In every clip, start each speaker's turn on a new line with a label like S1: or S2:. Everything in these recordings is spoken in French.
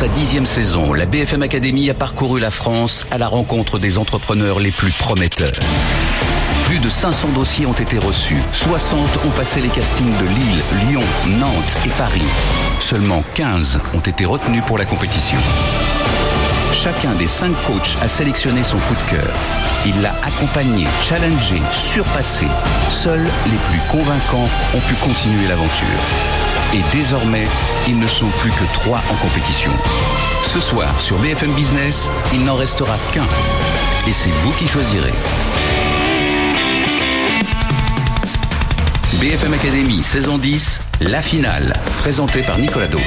S1: sa dixième saison, la BFM Academy a parcouru la France à la rencontre des entrepreneurs les plus prometteurs. Plus de 500 dossiers ont été reçus. 60 ont passé les castings de Lille, Lyon, Nantes et Paris. Seulement 15 ont été retenus pour la compétition. Chacun des cinq coachs a sélectionné son coup de cœur. Il l'a accompagné, challengé, surpassé. Seuls les plus convaincants ont pu continuer l'aventure. Et désormais, ils ne sont plus que trois en compétition. Ce soir, sur BFM Business, il n'en restera qu'un. Et c'est vous qui choisirez. BFM Academy, saison 10, la finale, présentée par Nicolas Dose.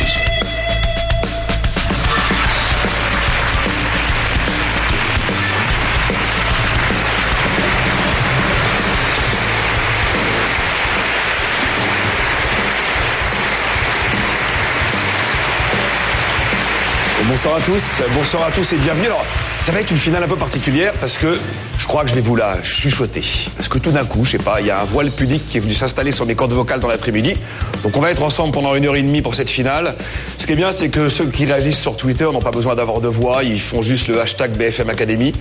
S2: Bonsoir à tous, bonsoir à tous et bienvenue. Alors, ça va être une finale un peu particulière parce que je crois que je vais vous la chuchoter. Parce que tout d'un coup, je sais pas, il y a un voile pudique qui est venu s'installer sur mes cordes vocales dans l'après-midi. Donc on va être ensemble pendant une heure et demie pour cette finale. Ce qui est bien, c'est que ceux qui réagissent sur Twitter n'ont pas besoin d'avoir de voix, ils font juste le hashtag BFM Academy.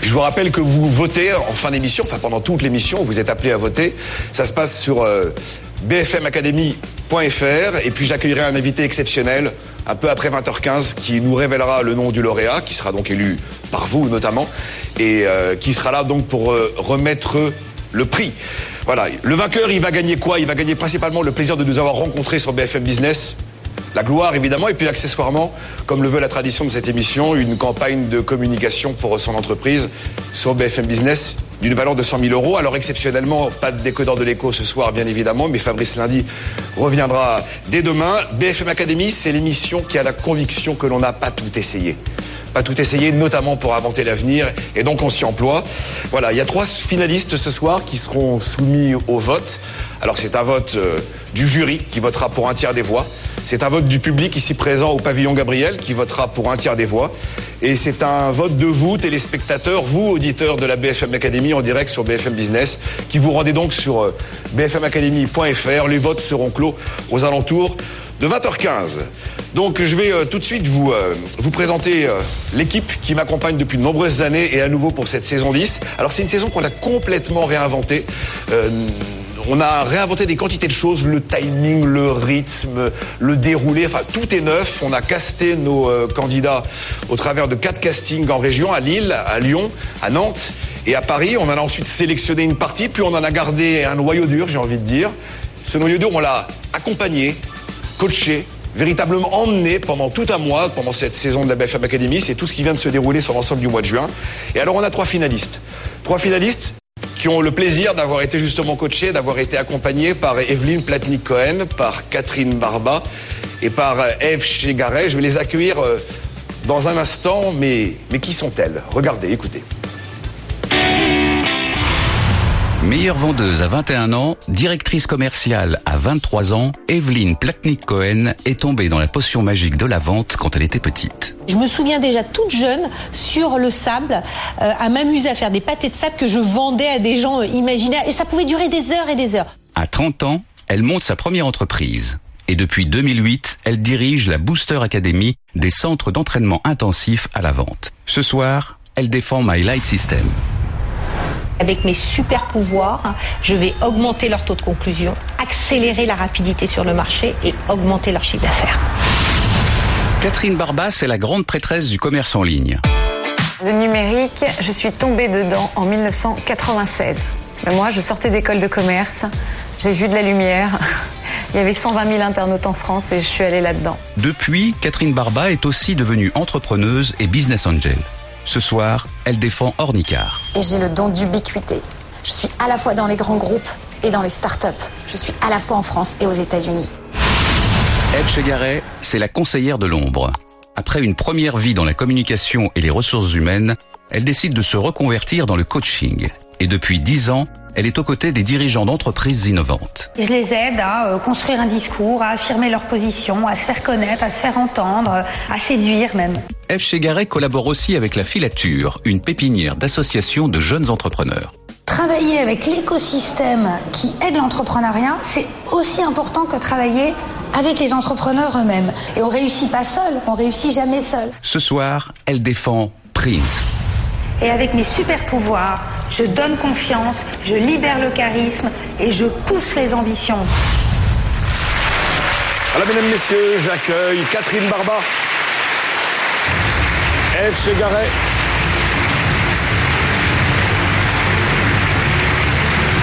S2: Je vous rappelle que vous votez en fin d'émission, enfin pendant toute l'émission, vous êtes appelés à voter. Ça se passe sur euh, bfmacademy.fr et puis j'accueillerai un invité exceptionnel un peu après 20h15 qui nous révélera le nom du lauréat qui sera donc élu par vous notamment et euh, qui sera là donc pour euh, remettre le prix. Voilà, le vainqueur, il va gagner quoi? Il va gagner principalement le plaisir de nous avoir rencontrés sur BFM Business. La gloire évidemment. Et puis accessoirement, comme le veut la tradition de cette émission, une campagne de communication pour son entreprise sur BFM Business d'une valeur de 100 000 euros. Alors exceptionnellement, pas de décodeur de l'écho ce soir, bien évidemment, mais Fabrice Lundi reviendra dès demain. BFM Academy, c'est l'émission qui a la conviction que l'on n'a pas tout essayé. Pas tout essayé, notamment pour inventer l'avenir, et donc on s'y emploie. Voilà, il y a trois finalistes ce soir qui seront soumis au vote. Alors c'est un vote euh, du jury qui votera pour un tiers des voix. C'est un vote du public ici présent au pavillon Gabriel qui votera pour un tiers des voix. Et c'est un vote de vous, téléspectateurs, vous, auditeurs de la BFM Academy en direct sur BFM Business, qui vous rendez donc sur euh, bfmacademy.fr. Les votes seront clos aux alentours de 20h15. Donc je vais euh, tout de suite vous, euh, vous présenter l'équipe qui m'accompagne depuis de nombreuses années et à nouveau pour cette saison 10. Alors c'est une saison qu'on a complètement réinventée on a réinventé des quantités de choses, le timing, le rythme, le déroulé, enfin tout est neuf. On a casté nos euh, candidats au travers de quatre castings en région, à Lille, à Lyon, à Nantes et à Paris. On en a ensuite sélectionné une partie, puis on en a gardé un noyau dur, j'ai envie de dire. Ce noyau dur, on l'a accompagné, coaché, véritablement emmené pendant tout un mois, pendant cette saison de la BFM Academy. C'est tout ce qui vient de se dérouler sur l'ensemble du mois de juin. Et alors on a trois finalistes. Trois finalistes qui ont le plaisir d'avoir été justement coachés, d'avoir été accompagnés par Evelyne Platnik-Cohen, par Catherine Barba et par Eve Chegaray. Je vais les accueillir euh, dans un instant, mais, mais qui sont-elles? Regardez, écoutez.
S1: Meilleure vendeuse à 21 ans, directrice commerciale à 23 ans, Evelyne Platnik-Cohen est tombée dans la potion magique de la vente quand elle était petite.
S3: Je me souviens déjà toute jeune sur le sable euh, à m'amuser à faire des pâtés de sable que je vendais à des gens euh, imaginaires et ça pouvait durer des heures et des heures.
S1: À 30 ans, elle monte sa première entreprise. Et depuis 2008, elle dirige la Booster Academy, des centres d'entraînement intensif à la vente. Ce soir, elle défend My Light System.
S3: Avec mes super pouvoirs, je vais augmenter leur taux de conclusion, accélérer la rapidité sur le marché et augmenter leur chiffre d'affaires.
S1: Catherine Barbas est la grande prêtresse du commerce en ligne.
S4: Le numérique, je suis tombée dedans en 1996. Mais moi, je sortais d'école de commerce, j'ai vu de la lumière. Il y avait 120 000 internautes en France et je suis allée là-dedans.
S1: Depuis, Catherine Barba est aussi devenue entrepreneuse et business angel. Ce soir, elle défend Ornicar.
S5: Et j'ai le don d'ubiquité. Je suis à la fois dans les grands groupes et dans les startups. Je suis à la fois en France et aux États-Unis.
S1: Eve Chegaray, c'est la conseillère de l'ombre. Après une première vie dans la communication et les ressources humaines, elle décide de se reconvertir dans le coaching. Et depuis dix ans, elle est aux côtés des dirigeants d'entreprises innovantes.
S3: Je les aide à euh, construire un discours, à affirmer leur position, à se faire connaître, à se faire entendre, à séduire même.
S1: Eve Chegaray collabore aussi avec la Filature, une pépinière d'associations de jeunes entrepreneurs.
S3: Travailler avec l'écosystème qui aide l'entrepreneuriat, c'est aussi important que travailler
S5: avec les entrepreneurs eux-mêmes. Et on réussit pas seul, on réussit jamais seul.
S1: Ce soir, elle défend Print.
S3: Et avec mes super pouvoirs, je donne confiance, je libère le charisme et je pousse les ambitions.
S2: Alors, mesdames, messieurs, j'accueille Catherine Barba, Eve Chegaray,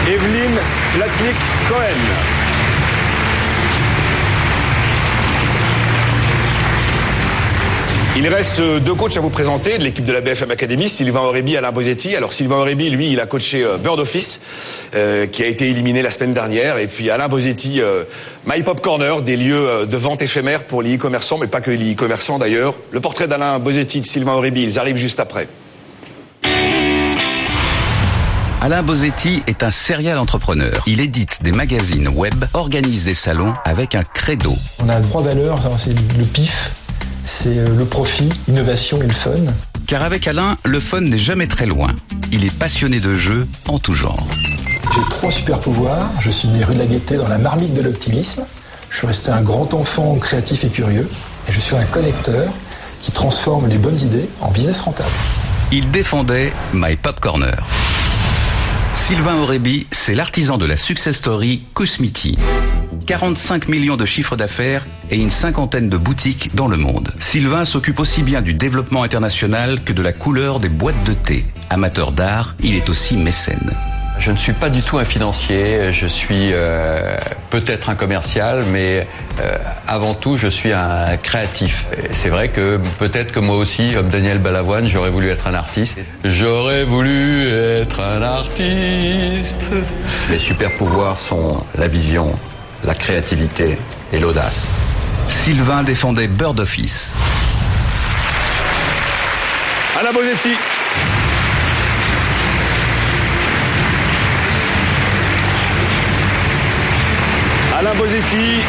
S2: Evelyne Latnik-Cohen. Il reste deux coachs à vous présenter de l'équipe de la BFM Academy, Sylvain Aurébi et Alain Bosetti. Alors Sylvain Aurébi, lui, il a coaché euh, Bird Office, euh, qui a été éliminé la semaine dernière. Et puis Alain Bosetti, euh, My Pop Corner, des lieux de vente éphémères pour les e-commerçants, mais pas que les e-commerçants d'ailleurs. Le portrait d'Alain Bosetti, de Sylvain Aurébi, ils arrivent juste après.
S1: Alain Bosetti est un serial entrepreneur. Il édite des magazines web, organise des salons avec un credo.
S6: On a trois valeurs, c'est le pif, c'est euh, le profit, l'innovation et le fun.
S1: Car avec Alain, le fun n'est jamais très loin. Il est passionné de jeux en tout genre.
S6: J'ai trois super pouvoirs. Je suis né rue de la Gaîté dans la marmite de l'optimisme. Je suis resté un grand enfant créatif et curieux. Et je suis un connecteur qui transforme les bonnes idées en business rentable.
S1: Il défendait My Pop Corner. Sylvain Aurébi, c'est l'artisan de la success story Cosmiti. 45 millions de chiffres d'affaires et une cinquantaine de boutiques dans le monde. Sylvain s'occupe aussi bien du développement international que de la couleur des boîtes de thé. Amateur d'art, il est aussi mécène.
S7: Je ne suis pas du tout un financier, je suis euh, peut-être un commercial, mais euh, avant tout je suis un créatif. C'est vrai que peut-être que moi aussi, comme Daniel Balavoine, j'aurais voulu être un artiste. J'aurais voulu être un artiste. Les super pouvoirs sont la vision, la créativité et l'audace.
S1: Sylvain défendait Bird Office.
S2: Alain Bonetti. Alain Bosetti.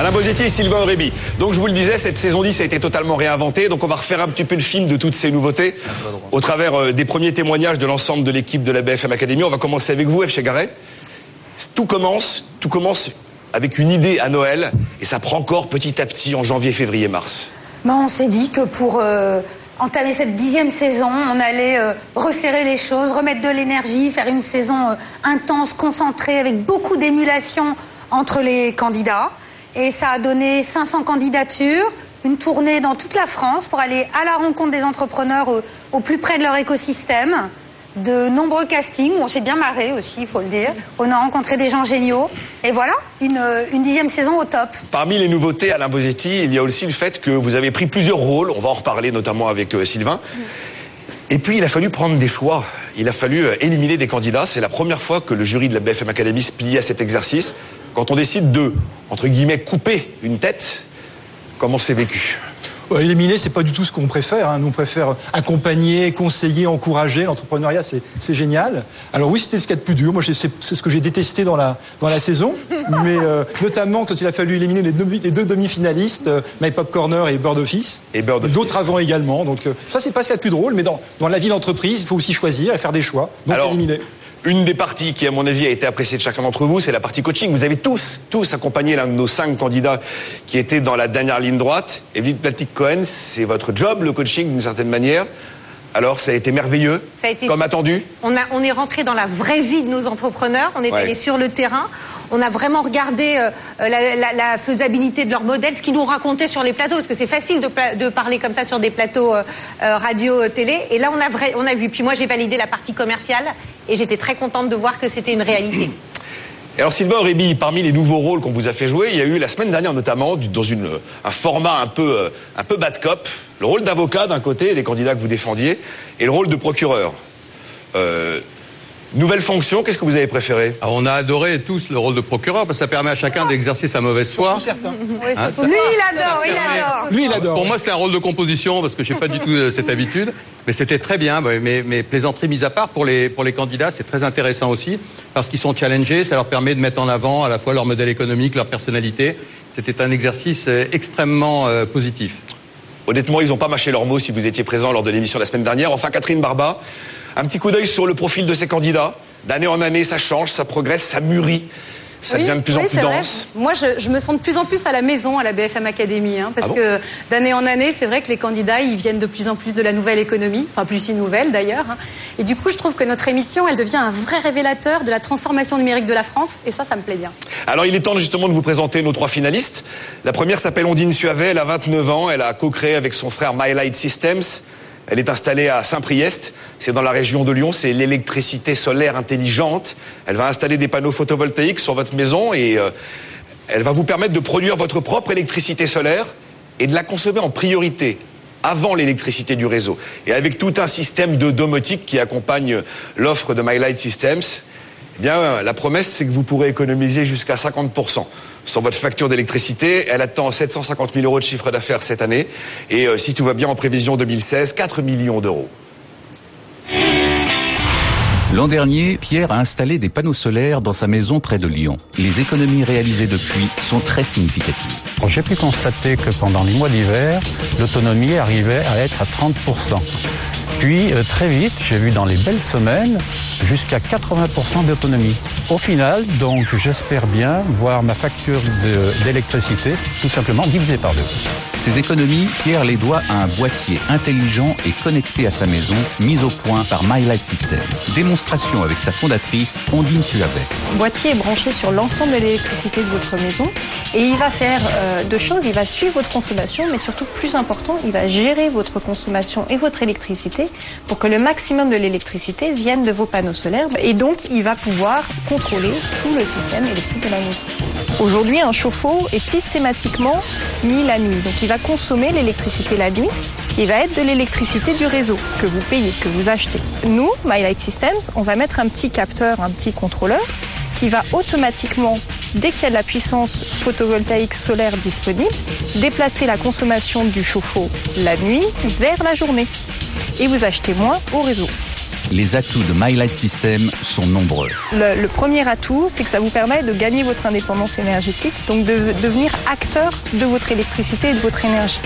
S2: Alain Bosetti et Sylvain Aurébi. Donc je vous le disais, cette saison 10 a été totalement réinventée. Donc on va refaire un petit peu le film de toutes ces nouveautés au travers euh, des premiers témoignages de l'ensemble de l'équipe de la BFM Academy. On va commencer avec vous, F. Chegaray. Tout commence, tout commence avec une idée à Noël et ça prend corps petit à petit en janvier, février, mars.
S5: Ben, on s'est dit que pour euh, entamer cette dixième saison, on allait euh, resserrer les choses, remettre de l'énergie, faire une saison intense, concentrée, avec beaucoup d'émulation entre les candidats. Et ça a donné 500 candidatures, une tournée dans toute la France pour aller à la rencontre des entrepreneurs au, plus près de leur écosystème. De nombreux castings, on s'est bien marré aussi, il faut le dire. On a rencontré des gens géniaux. Et voilà, une, euh, une dixième saison au top.
S2: Parmi les nouveautés, Alain Bosetti, il y a aussi le fait que vous avez pris plusieurs rôles. On va en reparler notamment avec euh, Sylvain. Et puis, il a fallu prendre des choix. Il a fallu euh, éliminer des candidats. C'est la première fois que le jury de la BFM Academy se plie à cet exercice. Quand on décide de, entre guillemets, couper une tête, comment c'est vécu
S6: Ouais, éliminer, c'est pas du tout ce qu'on préfère. Hein. Nous, on préfère accompagner, conseiller, encourager. L'entrepreneuriat, c'est, génial. Alors oui, c'était ce qu'il y a de plus dur. Moi, c'est, c'est ce que j'ai détesté dans la, dans la saison. Mais euh, notamment quand il a fallu éliminer les, demi- les deux demi-finalistes, euh, My Pop Corner et Bird Office.
S2: Et Bird Office.
S6: D'autres avant également. Donc euh, ça, c'est pas ce qu'il y a de plus drôle. Mais dans, dans la vie d'entreprise, il faut aussi choisir et faire des choix. Donc
S2: Alors,
S6: éliminer.
S2: Une des parties qui, à mon avis, a été appréciée de chacun d'entre vous, c'est la partie coaching. Vous avez tous, tous accompagné l'un de nos cinq candidats qui était dans la dernière ligne droite. Evelyne Platique-Cohen, c'est votre job, le coaching, d'une certaine manière. Alors, ça a été merveilleux,
S3: Ça a été
S2: comme attendu.
S3: On, a, on est rentré dans la vraie vie de nos entrepreneurs, on est
S2: Ouais.
S3: allé sur le terrain, on a vraiment regardé euh, la, la- la faisabilité de leur modèle, ce qu'ils nous racontaient sur les plateaux, parce que c'est facile de, parler comme ça sur des plateaux euh, euh, radio, euh, télé. Et là, on a, vrai, on a vu. Puis moi, j'ai validé la partie commerciale et j'étais très contente de voir que c'était une réalité.
S2: Alors, Sylvain Aurébi, parmi les nouveaux rôles qu'on vous a fait jouer, il y a eu la semaine dernière notamment, dans une, un format un peu, euh, un peu bad cop, le rôle d'avocat d'un côté, des candidats que vous défendiez, et le rôle de procureur. Euh, nouvelle fonction, qu'est-ce que vous avez préféré
S7: Alors, on a adoré tous le rôle de procureur parce que ça permet à chacun d'exercer sa mauvaise foi. Hein, ça-
S3: Lui, il adore, il adore.
S6: Lui, il adore.
S7: Pour moi, c'était un rôle de composition parce que j'ai pas du tout euh, cette habitude. Mais c'était très bien. Mais, mais plaisanterie mise à part pour les pour les candidats, c'est très intéressant aussi parce qu'ils sont challengés. Ça leur permet de mettre en avant à la fois leur modèle économique, leur personnalité. C'était un exercice euh, extrêmement euh, positif.
S2: Honnêtement, ils n'ont pas mâché leurs mots si vous étiez présent lors de l'émission la semaine dernière. Enfin, Catherine Barba, un petit coup d'œil sur le profil de ces candidats. D'année en année, ça change, ça progresse, ça mûrit ça devient de plus en plus dense.
S8: Moi, je, me sens de plus en plus à la maison à la BFM Academy, hein, parce ah que d'année en année, c'est vrai que les candidats, ils viennent de plus en plus de la nouvelle économie, enfin plus si nouvelle d'ailleurs. Hein. Et du coup, je trouve que notre émission, elle devient un vrai révélateur de la transformation numérique de la France, et ça, ça me plaît bien.
S2: Alors, il est temps justement de vous présenter nos trois finalistes. La première s'appelle Ondine Suavet, elle a 29 ans, elle a co-créé avec son frère My Light Systems elle est installée à Saint-Priest, c'est dans la région de Lyon, c'est l'électricité solaire intelligente. Elle va installer des panneaux photovoltaïques sur votre maison et euh, elle va vous permettre de produire votre propre électricité solaire et de la consommer en priorité avant l'électricité du réseau. Et avec tout un système de domotique qui accompagne l'offre de My Light Systems, eh bien, la promesse, c'est que vous pourrez économiser jusqu'à 50% sur votre facture d'électricité. Elle attend 750 000 euros de chiffre d'affaires cette année. Et euh, si tout va bien en prévision 2016, 4 millions d'euros.
S1: L'an dernier, Pierre a installé des panneaux solaires dans sa maison près de Lyon. Les économies réalisées depuis sont très significatives.
S9: J'ai pu constater que pendant les mois d'hiver, l'autonomie arrivait à être à 30%. Puis euh, très vite, j'ai vu dans les belles semaines jusqu'à 80% d'autonomie. Au final, donc j'espère bien voir ma facture d'électricité tout simplement divisée par deux.
S1: Ces économies, Pierre les doit à un boîtier intelligent et connecté à sa maison, mis au point par My Light System. Démonstration avec sa fondatrice, Ondine Suavet.
S10: Le boîtier est branché sur l'ensemble de l'électricité de votre maison et il va faire euh, deux choses. Il va suivre votre consommation, mais surtout plus important, il va gérer votre consommation et votre électricité pour que le maximum de l'électricité vienne de vos panneaux solaires. Et donc, il va pouvoir contrôler tout le système électrique de la maison. Aujourd'hui, un chauffe-eau est systématiquement mis la nuit. Donc, il va consommer l'électricité la nuit. Il va être de l'électricité du réseau que vous payez, que vous achetez. Nous, My Light Systems, on va mettre un petit capteur, un petit contrôleur qui va automatiquement, dès qu'il y a de la puissance photovoltaïque solaire disponible, déplacer la consommation du chauffe-eau la nuit vers la journée et vous achetez moins au réseau.
S1: Les atouts de My Light System sont nombreux.
S10: Le, premier atout, c'est que ça vous permet de gagner votre indépendance énergétique, donc de, devenir acteur de votre électricité et de votre énergie.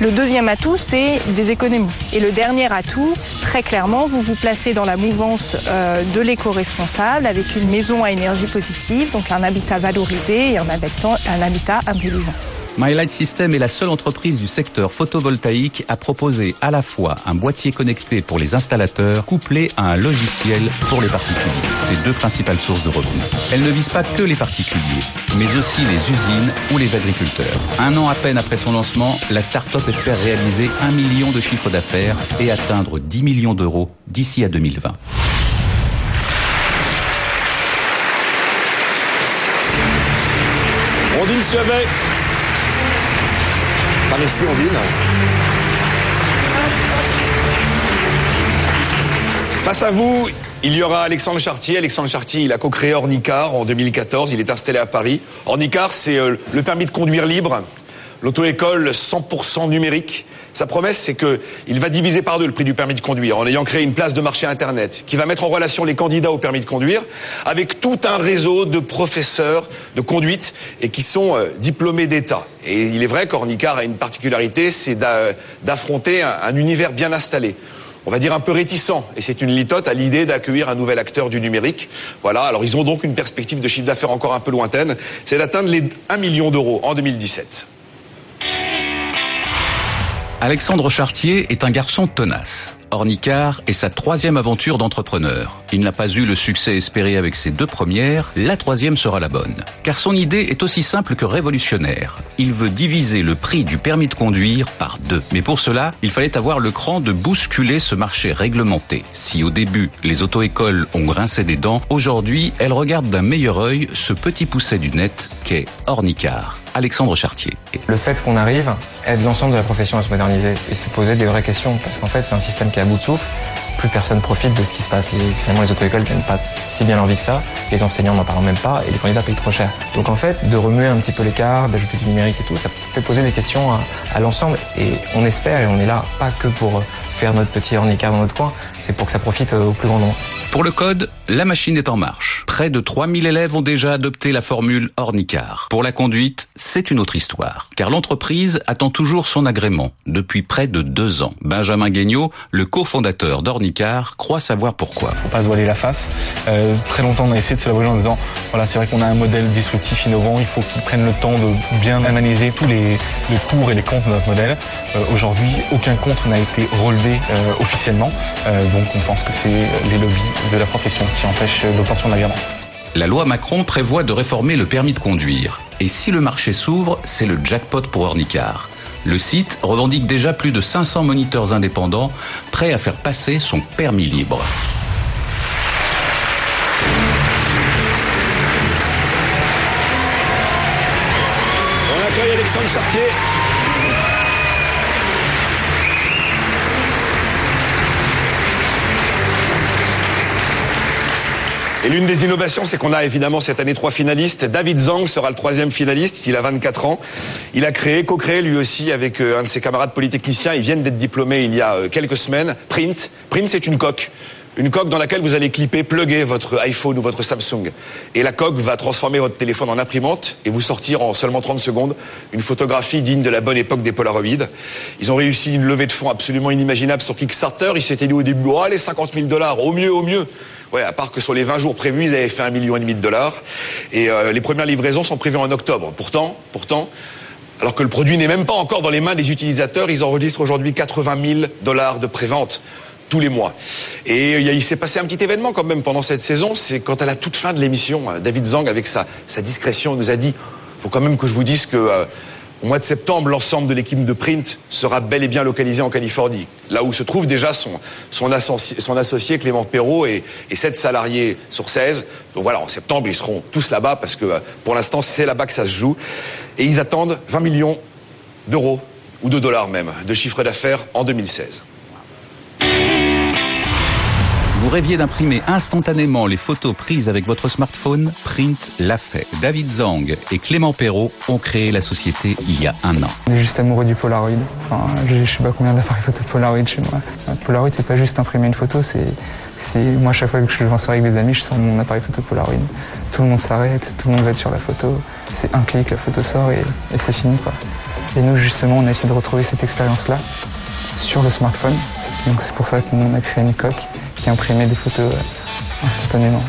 S10: Le deuxième atout, c'est des économies. Et le dernier atout, très clairement, vous vous placez dans la mouvance euh, de l'éco-responsable avec une maison à énergie positive, donc un habitat valorisé et un habitat, un habitat intelligent.
S1: My Light System est la seule entreprise du secteur photovoltaïque à proposer à la fois un boîtier connecté pour les installateurs couplé à un logiciel pour les particuliers. Ces deux principales sources de revenus. Elle ne vise pas que les particuliers, mais aussi les usines ou les agriculteurs. Un an à peine après son lancement, la start-up espère réaliser un million de chiffres d'affaires et atteindre 10 millions d'euros d'ici à 2020.
S2: On dit le Face à vous, il y aura Alexandre Chartier. Alexandre Chartier, il a co-créé Ornicar en 2014. Il est installé à Paris. Ornicar, c'est euh, le permis de conduire libre, l'auto-école 100% numérique. Sa promesse, c'est qu'il va diviser par deux le prix du permis de conduire en ayant créé une place de marché Internet qui va mettre en relation les candidats au permis de conduire avec tout un réseau de professeurs de conduite et qui sont euh, diplômés d'État. Et il est vrai qu'Ornicar a une particularité, c'est d'affronter un, univers bien installé on va dire un peu réticent, et c'est une litote à l'idée d'accueillir un nouvel acteur du numérique. Voilà, alors ils ont donc une perspective de chiffre d'affaires encore un peu lointaine, c'est d'atteindre les 1 million d'euros en 2017.
S1: Alexandre Chartier est un garçon tenace. Ornicar est sa troisième aventure d'entrepreneur. Il n'a pas eu le succès espéré avec ses deux premières, la troisième sera la bonne. Car son idée est aussi simple que révolutionnaire. Il veut diviser le prix du permis de conduire par deux. Mais pour cela, il fallait avoir le cran de bousculer ce marché réglementé. Si au début, les auto-écoles ont grincé des dents, aujourd'hui, elles regardent d'un meilleur œil ce petit pousset du net qu'est Ornicar. Alexandre Chartier.
S11: Le fait qu'on arrive aide l'ensemble de la profession à se moderniser et se poser des vraies questions parce qu'en fait c'est un système à bout de souffle. Plus personne profite de ce qui se passe. Finalement les auto-écoles gagnent pas si bien leur vie que ça. Les enseignants n'en parlent même pas et les candidats payent trop cher. Donc en fait de remuer un petit peu l'écart, d'ajouter du numérique et tout, ça fait poser des questions à, l'ensemble et on espère et on est là pas que pour faire notre petit handicap dans notre coin, c'est pour que ça profite au plus grand nombre.
S1: Pour le code, la machine est en marche. Près de 3000 élèves ont déjà adopté la formule Ornicar. Pour la conduite, c'est une autre histoire. Car l'entreprise attend toujours son agrément depuis près de deux ans. Benjamin Guignot, le cofondateur d'Ornicar, croit savoir pourquoi.
S12: Faut pas se voiler la face. Euh, très longtemps, on a essayé de se la voiler en disant, voilà, c'est vrai qu'on a un modèle disruptif, innovant, il faut qu'ils prennent le temps de bien analyser tous les, les pour et les contre de notre modèle. Euh, Aujourd'hui, aucun contre n'a été relevé euh, officiellement. Euh, donc on pense que c'est les lobbies de la profession qui empêchent l'obtention de l'agrément.
S1: La loi Macron prévoit de réformer le permis de conduire. Et si le marché s'ouvre, c'est le jackpot pour Ornicar. Le site revendique déjà plus de 500 moniteurs indépendants prêts à faire passer son permis libre.
S2: On accueille Alexandre Chartier. Et l'une des innovations, c'est qu'on a évidemment cette année trois finalistes. David Zhang sera le troisième finaliste. Il a 24 ans. Il a créé, co-créé lui aussi avec euh, un de ses camarades polytechniciens. Ils viennent d'être diplômés il y a euh, quelques semaines. Print. Print, c'est une coque. Une coque dans laquelle vous allez clipper, plugger votre iPhone ou votre Samsung. Et la coque va transformer votre téléphone en imprimante et vous sortir en seulement 30 secondes une photographie digne de la bonne époque des Polaroids. Ils ont réussi une levée de fonds absolument inimaginable sur Kickstarter. Ils s'étaient dit au début, oh, allez, 50 000 dollars, au mieux, au mieux. Ouais, à part que sur les 20 jours prévus, ils avaient fait un million et demi de dollars. Et euh, les premières livraisons sont prévues en octobre. Pourtant, pourtant, alors que le produit n'est même pas encore dans les mains des utilisateurs, ils enregistrent aujourd'hui 80 000 dollars de prévente tous les mois. Et a- il s'est passé un petit événement quand même pendant cette saison, c'est quand à la toute fin de l'émission, euh, David Zang, avec sa, discrétion, nous a dit, faut quand même que je vous dise que euh, au mois de septembre, l'ensemble de l'équipe de Print sera bel et bien localisé en Californie, là où se trouve déjà son, associé, Clément Perrault et, et 7 salariés sur 16. Donc voilà, en septembre, ils seront tous là-bas parce que euh, pour l'instant, c'est là-bas que ça se joue. Et ils attendent 20 millions d'euros, ou de dollars même, de chiffre d'affaires en 2016.
S1: Vous rêviez d'imprimer instantanément les photos prises avec votre smartphone Print l'a fait. David Zhang et Clément Perrault ont créé la société il y a un an.
S13: On est juste amoureux du Polaroid. Enfin, j'ai je sais pas combien d'appareils photo Polaroid chez moi. Polaroid, c'est pas juste imprimer une photo, c'est, moi, chaque fois que je vais en soirée avec des amis, je sors mon appareil photo Polaroid. Tout le monde s'arrête, tout le monde va être sur la photo. C'est un clic, la photo sort et, c'est fini. Et nous, justement, on a essayé de retrouver cette expérience-là sur le smartphone. Donc c'est pour ça qu'on a créé une coque qui imprimait des photos instantanément.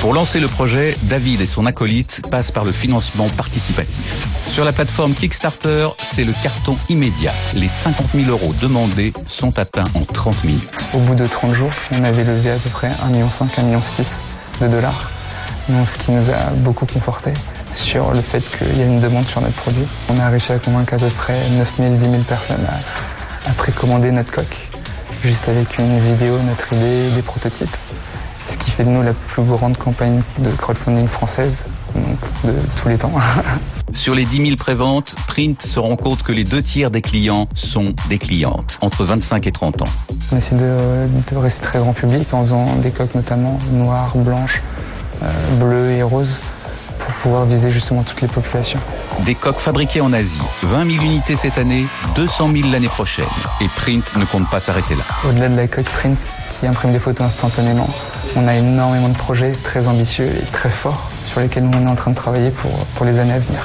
S1: Pour lancer le projet, David et son acolyte passent par le financement participatif. Sur la plateforme Kickstarter, c'est le carton immédiat. Les 50 000 euros demandés sont atteints en 30 minutes.
S13: Au bout de 30 jours, on avait levé à peu près 1,5 million, 1,6 million de dollars. Donc, ce qui nous a beaucoup conforté sur le fait qu'il y a une demande sur notre produit. On a réussi à convaincre à peu près 9 000, 10 000 personnes à, à précommander notre coque, juste avec une vidéo, notre idée, des prototypes. Ce qui fait de nous la plus grande campagne de crowdfunding française, donc de tous les temps.
S1: Sur les 10 000 préventes, Print se rend compte que les deux tiers des clients sont des clientes, entre 25 et 30 ans.
S13: On essaie de, de rester très grand public en faisant des coques notamment noires, blanches, euh, bleues et roses pouvoir viser justement toutes les populations.
S1: Des coques fabriquées en Asie, 20 000 unités cette année, 200 000 l'année prochaine. Et Print ne compte pas s'arrêter là.
S13: Au-delà de la coque print qui imprime des photos instantanément, on a énormément de projets très ambitieux et très forts sur lesquels nous on est en train de travailler pour, pour les années à venir.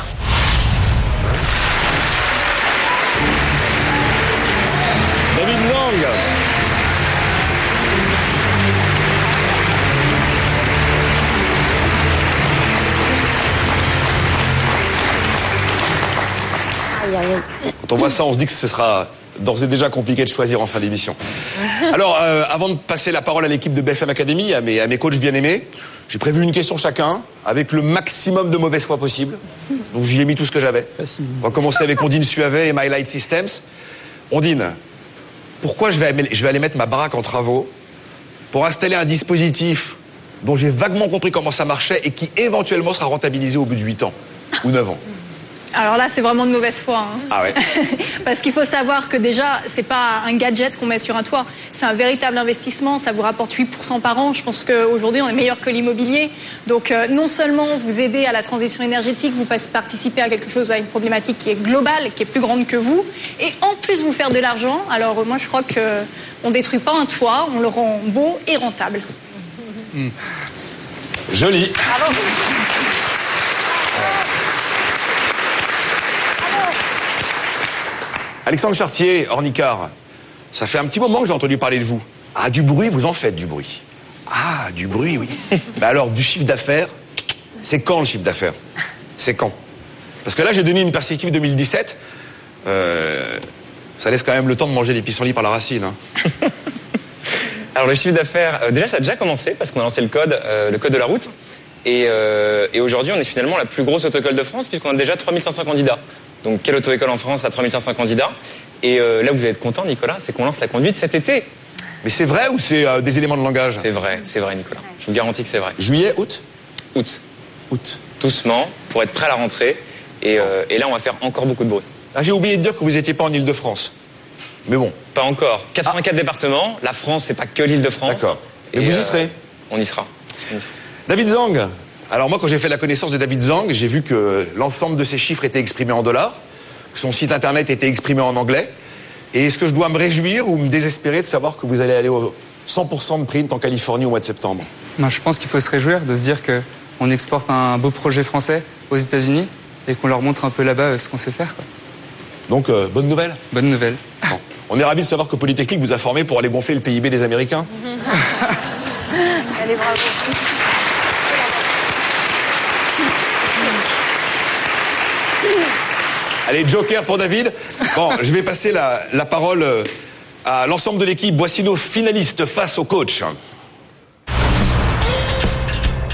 S2: Quand on voit ça, on se dit que ce sera d'ores et déjà compliqué de choisir en fin d'émission. Alors, euh, avant de passer la parole à l'équipe de BFM Academy, à mes, à mes coachs bien-aimés, j'ai prévu une question chacun, avec le maximum de mauvaise foi possible. Donc j'y ai mis tout ce que j'avais.
S6: Facile.
S2: On va commencer avec Ondine Suavet et My Light Systems. Ondine, pourquoi je vais, je vais aller mettre ma baraque en travaux pour installer un dispositif dont j'ai vaguement compris comment ça marchait et qui éventuellement sera rentabilisé au bout de 8 ans ou 9 ans?
S14: Alors là, c'est vraiment de mauvaise foi. hein.
S2: Ah ouais
S14: Parce qu'il faut savoir que déjà, c'est pas un gadget qu'on met sur un toit, c'est un véritable investissement. Ça vous rapporte 8% par an. Je pense qu'aujourd'hui, on est meilleur que l'immobilier. Donc, euh, non seulement vous aidez à la transition énergétique, vous participez à quelque chose, à une problématique qui est globale, qui est plus grande que vous, et en plus vous faire de l'argent. Alors, euh, moi, je crois que on détruit pas un toit, on le rend beau et rentable.
S2: Joli. Alexandre Chartier, Ornicard, ça fait un petit moment que j'ai entendu parler de vous. Ah, du bruit, vous en faites du bruit. Ah, du bruit, oui. Mais alors, du chiffre d'affaires, c'est quand le chiffre d'affaires? C'est quand? Parce que là, j'ai donné une perspective 2017. Euh, ça laisse quand même le temps de manger des pissenlits par la racine. hein.
S15: Alors le chiffre d'affaires, euh, déjà ça a déjà commencé parce qu'on a lancé le code, euh, le code de la route. Et, et aujourd'hui on est finalement la plus grosse auto-école de France puisqu'on a déjà 3500 candidats. Donc quelle auto-école en France a 3500 candidats Et euh, là où vous allez être content Nicolas, c'est qu'on lance la conduite cet été.
S2: Mais c'est vrai ou c'est euh, des éléments de langage?
S15: C'est vrai, c'est vrai Nicolas. Je vous garantis que c'est vrai.
S2: Juillet, août?
S15: Août.
S2: Août.
S15: Doucement, pour être prêt à la rentrée. Et, euh, et là on va faire encore beaucoup de bruit.
S2: Ah, j'ai oublié de dire que vous n'étiez pas en Ile-de-France. Mais bon.
S15: Pas encore. 84 départements. La France, c'est pas que l'île de France.
S2: D'accord. Et vous y serez?
S15: On y sera. On y sera.
S2: David Zang. Alors moi, quand j'ai fait la connaissance de David Zang, j'ai vu que l'ensemble de ses chiffres étaient exprimés en dollars, que son site internet était exprimé en anglais. Et est-ce que je dois me réjouir ou me désespérer de savoir que vous allez aller au 100% de print en Californie au mois de septembre?
S13: Non, je pense qu'il faut se réjouir de se dire que on exporte un beau projet français aux États-Unis et qu'on leur montre un peu là-bas euh, ce qu'on sait faire. quoi.
S2: Donc, euh, bonne nouvelle
S13: Bonne nouvelle.
S2: Bon. On est ravis de savoir que Polytechnique vous a formé pour aller gonfler le PIB des Américains.
S3: Allez, bravo.
S2: Allez, Joker pour David. Bon, je vais passer la, la parole euh, à l'ensemble de l'équipe. Voici nos finalistes face au coach.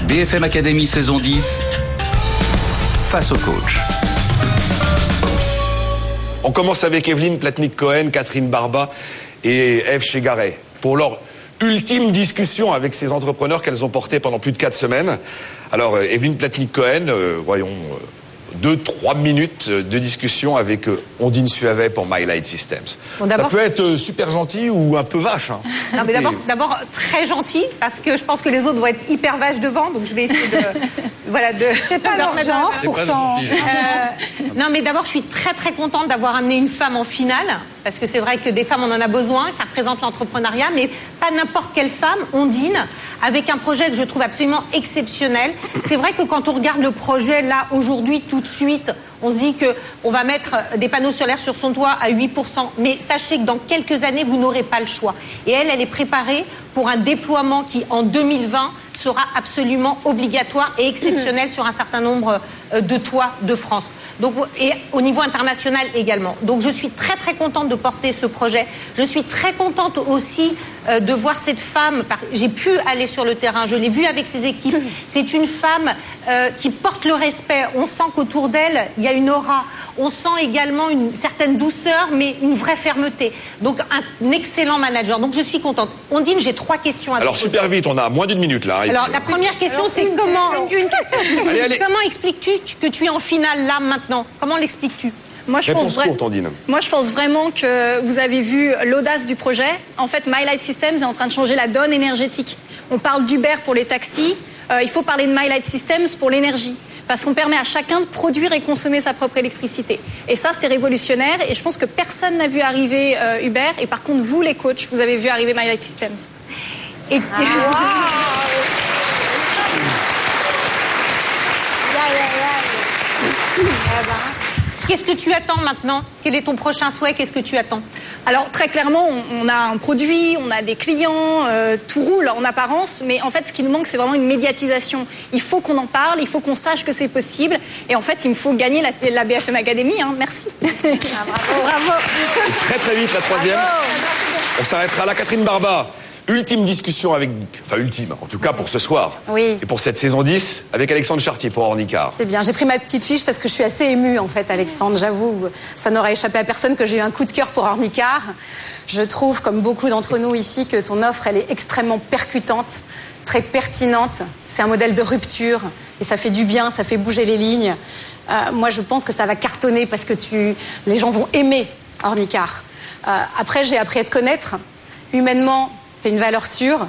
S1: BFM Academy saison 10, face au coach.
S2: On commence avec Evelyne Platnik-Cohen, Catherine Barba et Eve Chegaray pour leur ultime discussion avec ces entrepreneurs qu'elles ont portés pendant plus de quatre semaines. Alors, euh, Evelyne Platnik-Cohen, euh, voyons, euh, deux, trois minutes euh, de discussion avec euh, Ondine Suavet pour My Light Systems.
S3: Bon,
S2: Ça peut être euh, super gentil ou un peu vache. hein.
S3: Non, mais d'abord très gentil parce que je pense que les autres vont être hyper vaches devant, donc je vais essayer de, voilà, de.
S5: C'est pas leur genre, pourtant.
S3: Euh, non, mais d'abord, je suis très très contente d'avoir amené une femme en finale parce que c'est vrai que des femmes on en a besoin, ça représente l'entrepreneuriat, mais pas n'importe quelle femme. Ondine, avec un projet que je trouve absolument exceptionnel. C'est vrai que quand on regarde le projet là aujourd'hui, tout de suite, on se dit que on va mettre des panneaux solaires sur son toit à 8%. Mais sachez que dans quelques années, vous n'aurez pas le choix. Et elle, elle est préparée pour un déploiement qui, en 2020, sera absolument obligatoire et exceptionnel sur un certain nombre de toits de France. Donc, et au niveau international également. Donc je suis très très contente de porter ce projet. Je suis très contente aussi euh, de voir cette femme. J'ai pu aller sur le terrain, je l'ai vue avec ses équipes. C'est une femme euh, qui porte le respect. On sent qu'autour d'elle, il y a une aura. On sent également une certaine douceur, mais une vraie fermeté. Donc un excellent manager. Donc je suis contente. Ondine, j'ai trois questions à te
S2: Alors
S3: poser.
S2: super vite, on a moins d'une minute là.
S3: Alors la première question, c'est
S5: une-
S3: comment
S5: une question.
S2: Allez, allez.
S3: Comment expliques-tu que tu es en finale là maintenant Comment l'expliques-tu
S10: Moi, je pense
S2: courte.
S10: Moi, je pense vraiment que vous avez vu l'audace du projet. En fait, My Light Systems est en train de changer la donne énergétique. On parle d'Uber pour les taxis. euh, il faut parler de My Light Systems pour l'énergie. Parce qu'on permet à chacun de produire et consommer sa propre électricité. Et ça, c'est révolutionnaire. Et je pense que personne n'a vu arriver euh, Uber. Et par contre, vous, les coachs, vous avez vu arriver My Light Systems.
S3: Et- Qu'est-ce que tu attends maintenant? Quel est ton prochain souhait? Qu'est-ce que tu attends?
S10: Alors très clairement, on, on a un produit, on a des clients, euh, tout roule en apparence, mais en fait, ce qui nous manque, c'est vraiment une médiatisation. Il faut qu'on en parle, il faut qu'on sache que c'est possible, et en fait, il me faut gagner la, la BFM Academy. Hein. Merci.
S3: Bravo.
S2: Très très vite, la troisième. On s'arrêtera là. Catherine Barba, ultime discussion avec... Enfin ultime, en tout cas pour ce soir.
S8: Oui.
S2: Et pour cette saison 10, avec Alexandre Chartier pour Ornicard.
S8: C'est bien, j'ai pris ma petite fiche parce que je suis assez émue en fait, Alexandre. J'avoue, ça n'aurait échappé à personne que j'ai eu un coup de cœur pour Ornicar. Je trouve, comme beaucoup d'entre nous ici, que ton offre, elle est extrêmement percutante, très pertinente. C'est un modèle de rupture et ça fait du bien, ça fait bouger les lignes. Euh, moi, je pense que ça va cartonner parce que tu, les gens vont aimer Ornicar. Euh, après, j'ai appris à te connaître. Humainement, es une valeur sûre.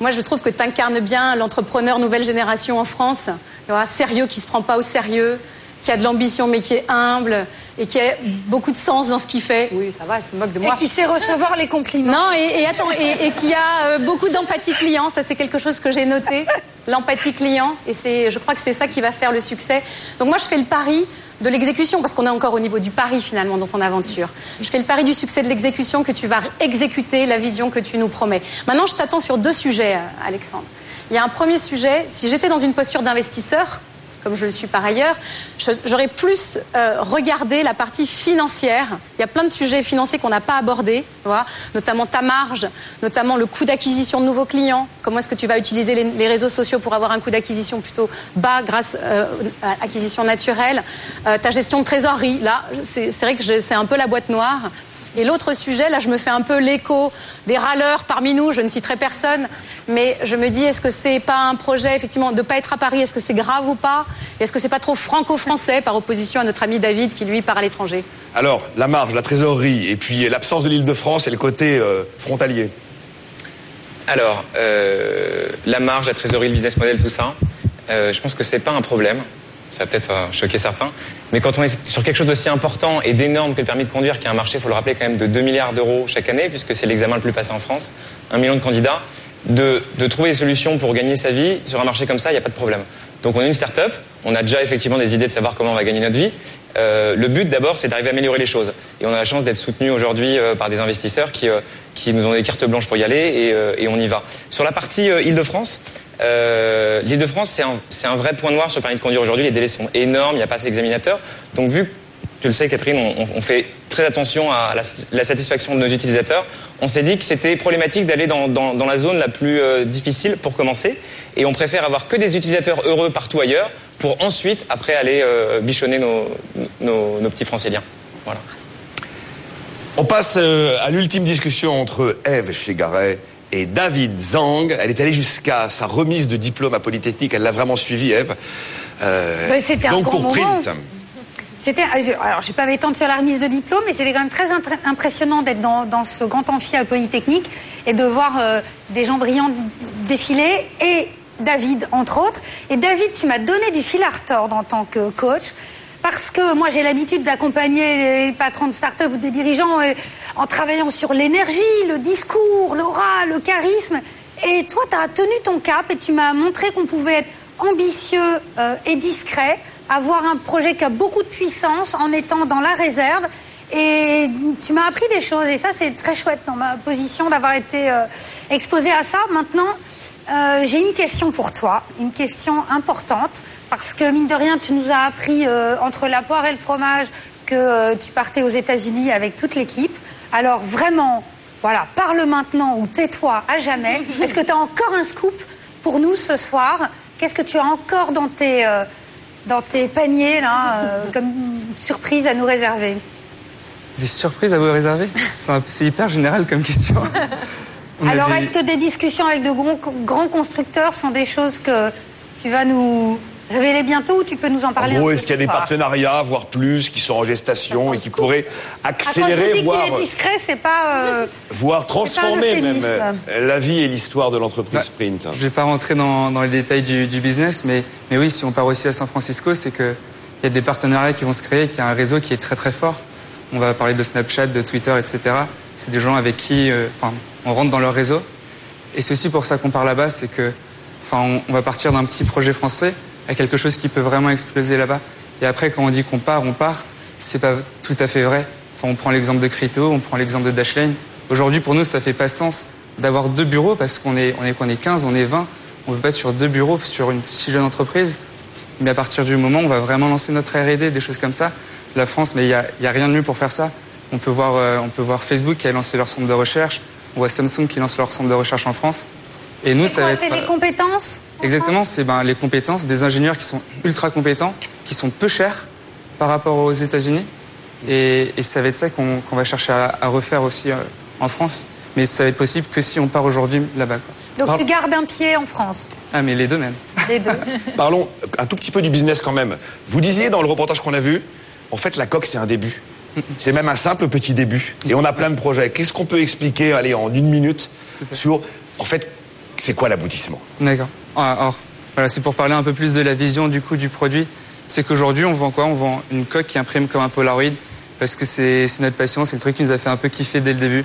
S8: Moi, je trouve que tu incarnes bien l'entrepreneur nouvelle génération en France. Tu vois, sérieux qui se prend pas au sérieux, qui a de l'ambition mais qui est humble et qui a beaucoup de sens dans ce qu'il fait.
S3: Oui, ça va, elle se moque de moi.
S5: Et qui sait recevoir les compliments.
S8: Non, et, et attends, et, et qui a euh, beaucoup d'empathie client, ça c'est quelque chose que j'ai noté, l'empathie client, et c'est, je crois que c'est ça qui va faire le succès. Donc moi je fais le pari de l'exécution, parce qu'on est encore au niveau du pari finalement dans ton aventure. Je fais le pari du succès de l'exécution, que tu vas exécuter la vision que tu nous promets. Maintenant, je t'attends sur deux sujets, euh, Alexandre. Il y a un premier sujet, si j'étais dans une posture d'investisseur, comme je le suis par ailleurs, j'aurais plus euh, regardé la partie financière. Il y a plein de sujets financiers qu'on n'a pas abordés, vois, notamment ta marge, notamment le coût d'acquisition de nouveaux clients. Comment est-ce que tu vas utiliser les, réseaux sociaux pour avoir un coût d'acquisition plutôt bas grâce euh, à acquisition naturelle Euh, Ta gestion de trésorerie, là, c'est vrai que c'est un peu la boîte noire. Et l'autre sujet, là, je me fais un peu l'écho des râleurs parmi nous. Je ne citerai personne, mais je me dis, est-ce que c'est pas un projet effectivement de pas être à Paris Est-ce que c'est grave ou pas? Est-ce que c'est pas trop franco-français par opposition à notre ami David qui lui part à l'étranger
S2: Alors, la marge, la trésorerie, et puis l'absence de l'île de France et le côté euh, frontalier.
S15: Alors, euh, la marge, la trésorerie, le business model, tout ça, euh, je pense que c'est pas un problème. Ça va peut-être euh, choquer certains. Mais quand on est sur quelque chose d'aussi important et d'énorme que le permis de conduire, qui est un marché, il faut le rappeler, quand même de 2 milliards d'euros chaque année, puisque c'est l'examen le plus passé en France, un million de candidats, de, trouver des solutions pour gagner sa vie sur un marché comme ça, il n'y a pas de problème. Donc on est une start-up, on a déjà effectivement des idées de savoir comment on va gagner notre vie. Euh, le but d'abord, c'est d'arriver à améliorer les choses. Et on a la chance d'être soutenu aujourd'hui euh, par des investisseurs qui, qui nous ont des cartes blanches pour y aller et, et on y va. Sur la partie Île-de-France, euh, l'Île-de-France, c'est un, vrai point noir sur le permis de conduire aujourd'hui. Les délais sont énormes, il n'y a pas assez d'examinateurs. Donc vu que tu le sais, Catherine, on, fait très attention à la, satisfaction de nos utilisateurs. On s'est dit que c'était problématique d'aller dans, la zone la plus euh, difficile pour commencer, et on préfère avoir que des utilisateurs heureux partout ailleurs pour ensuite, après, aller euh, bichonner nos, nos, nos petits franciliens. Voilà.
S2: On passe à l'ultime discussion entre Eve Chegaray et David Zang. Elle est allée jusqu'à sa remise de diplôme à Polytechnique. Elle l'a vraiment suivi, Eve. Euh,
S5: Ben, c'était un grand moment.
S2: Print.
S5: C'était, alors je vais pas m'étendre sur la remise de diplôme, mais c'était quand même très impressionnant d'être dans, dans ce grand amphi à Polytechnique et de voir euh, des gens brillants défiler et David entre autres. Et David, tu m'as donné du fil à retordre en tant que coach. Parce que moi j'ai l'habitude d'accompagner les patrons de start-up ou des dirigeants euh, en travaillant sur l'énergie, le discours, l'aura, le charisme. Et toi, tu as tenu ton cap et tu m'as montré qu'on pouvait être ambitieux euh, et discret, avoir un projet qui a beaucoup de puissance en étant dans la réserve. Et tu m'as appris des choses et ça c'est très chouette dans ma position d'avoir été euh, exposée à ça. Maintenant, euh, j'ai une question pour toi, une question importante parce que mine de rien, tu nous as appris euh, entre la poire et le fromage que euh, tu partais aux États-Unis avec toute l'équipe. Alors vraiment, voilà, parle maintenant ou tais-toi à jamais. Est-ce que tu as encore un scoop pour nous ce soir? Qu'est-ce que tu as encore dans tes, euh, dans tes paniers là, euh, comme surprise à nous réserver?
S13: Des surprises à vous réserver? C'est hyper général comme question.
S5: Alors,
S13: des-
S5: est-ce que des discussions avec de grands, grands constructeurs sont des choses que tu vas nous révéler bientôt ou tu peux nous en parler
S2: En gros,
S5: un peu
S2: est-ce qu'il y a des
S5: soir
S2: partenariats, voire plus, qui sont en gestation et qui pourraient accélérer, voire,
S5: est discret, c'est pas. euh,
S2: voire transformer même euh, la vie et l'histoire de l'entreprise Sprint
S13: Je vais pas rentrer dans, dans les détails du, du business, mais, mais oui, si on part aussi à San Francisco, c'est qu'il y a des partenariats qui vont se créer, qu'il y a un réseau qui est très très fort. On va parler de Snapchat, de Twitter, etc. C'est des gens avec qui euh, enfin, on rentre dans leur réseau. Et c'est aussi pour ça qu'on part là-bas, c'est que enfin, on, on va partir d'un petit projet français à quelque chose qui peut vraiment exploser là-bas. Et après, quand on dit qu'on part, on part, c'est pas tout à fait vrai. Enfin, on prend l'exemple de Crito, on prend l'exemple de Dashlane. Aujourd'hui, pour nous, ça fait pas sens d'avoir deux bureaux parce qu'on est, on est, qu'on est 15, on est 20. On peut pas être sur deux bureaux sur une si jeune entreprise. Mais à partir du moment où on va vraiment lancer notre R&D, des choses comme ça, la France, mais il y a, y a rien de mieux pour faire ça. On peut voir, euh, on peut voir Facebook qui a lancé leur centre de recherche. On voit Samsung qui lance leur centre de recherche en France. Et nous,
S5: C'est
S13: ça va
S5: quoi
S13: être
S5: C'est
S13: euh,
S5: des compétences
S13: Exactement, c'est ben, les compétences des ingénieurs qui sont ultra compétents, qui sont peu chers par rapport aux États-Unis. Et, et ça va être ça qu'on qu'on va chercher à, à refaire aussi euh, en France. Mais ça va être possible que si on part aujourd'hui là-bas.
S5: Donc tu gardes un pied en France,
S13: Ah, mais les deux même.
S5: les deux.
S2: Parlons un tout petit peu du business quand même. Vous disiez dans le reportage qu'on a vu, en fait, la coque, c'est un début. C'est même un simple petit début. Et on a plein de projets. Qu'est-ce qu'on peut expliquer, allez, en une minute, sur, en fait, c'est quoi l'aboutissement?
S13: D'accord. Ah, Alors, voilà, c'est pour parler un peu plus de la vision du coup du produit. c'est qu'aujourd'hui, on vend quoi? On vend une coque qui imprime comme un Polaroid, parce que c'est notre passion, c'est le truc qui nous a fait un peu kiffer dès le début.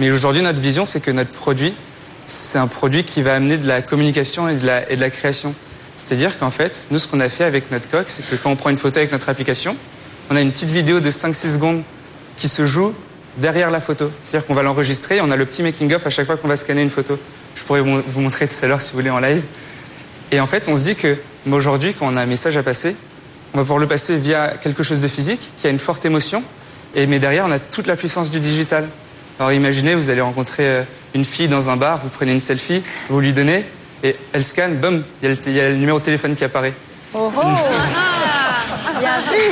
S13: Mais aujourd'hui, notre vision, c'est que notre produit, c'est un produit qui va amener de la communication et de la, et de la création. C'est-à-dire qu'en fait, nous, ce qu'on a fait avec notre coque, c'est que quand on prend une photo avec notre application, on a une petite vidéo de 5-6 secondes qui se joue derrière la photo. C'est-à-dire qu'on va l'enregistrer et on a le petit making-of à chaque fois qu'on va scanner une photo. Je pourrais vous montrer tout à l'heure si vous voulez en live. Et en fait, on se dit que aujourd'hui, quand on a un message à passer, on va pouvoir le passer via quelque chose de physique qui a une forte émotion. Et, mais derrière, on a toute la puissance du digital. Alors imaginez, vous allez rencontrer euh, une fille dans un bar, vous prenez une selfie, vous lui donnez, et elle scanne, boum, il y, a le numéro de téléphone qui apparaît.
S8: Oh oh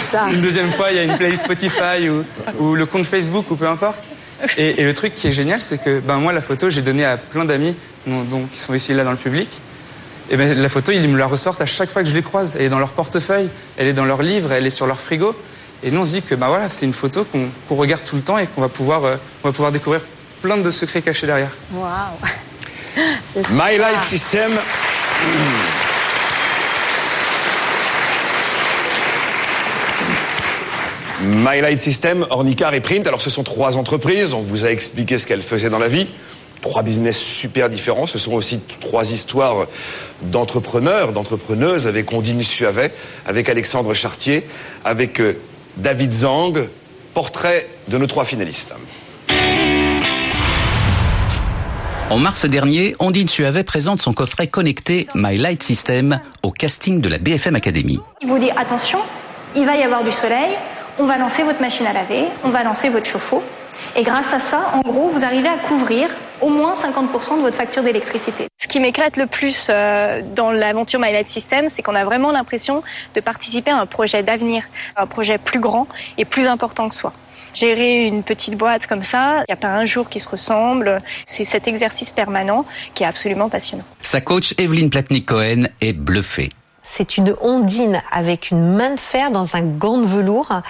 S8: Ça
S13: Une deuxième fois, il y a une playlist Spotify ou, ou le compte Facebook ou peu importe. Et, et le truc qui est génial, c'est que ben, moi, la photo, j'ai donné à plein d'amis qui sont ici là dans le public. Et ben, la photo, ils me la ressortent à chaque fois que je les croise. Elle est dans leur portefeuille, elle est dans leur livre, elle est sur leur frigo. Et nous, on se dit que bah, voilà, c'est une photo qu'on regarde tout le temps et qu'on va, pouvoir, euh, on va pouvoir découvrir plein de secrets cachés derrière.
S8: Waouh
S2: My Life System. My Light System, Ornicar et Print. Alors ce sont trois entreprises, on vous a expliqué ce qu'elles faisaient dans la vie. Trois business super différents. Ce sont aussi trois histoires d'entrepreneurs, d'entrepreneuses avec Ondine Suavet, avec Alexandre Chartier, avec euh, David Zang. Portrait de nos trois finalistes.
S1: En mars dernier, Ondine Suavet présente son coffret connecté My Light System au casting de la BFM Academy.
S16: Il vous dit attention, il va y avoir du soleil, on va lancer votre machine à laver, on va lancer votre chauffe-eau. Et grâce à ça, en gros, vous arrivez à couvrir au moins 50% de votre facture d'électricité. Ce qui m'éclate le plus euh, dans l'aventure My Light System, c'est qu'on a vraiment l'impression de participer à un projet d'avenir, un projet plus grand et plus important que soi. Gérer une petite boîte comme ça, il n'y a pas un jour qui se ressemble. C'est cet exercice permanent qui est absolument passionnant.
S1: Sa coach Evelyne Platnik-Cohen est bluffée.
S3: C'est une ondine avec une main de fer dans un gant de velours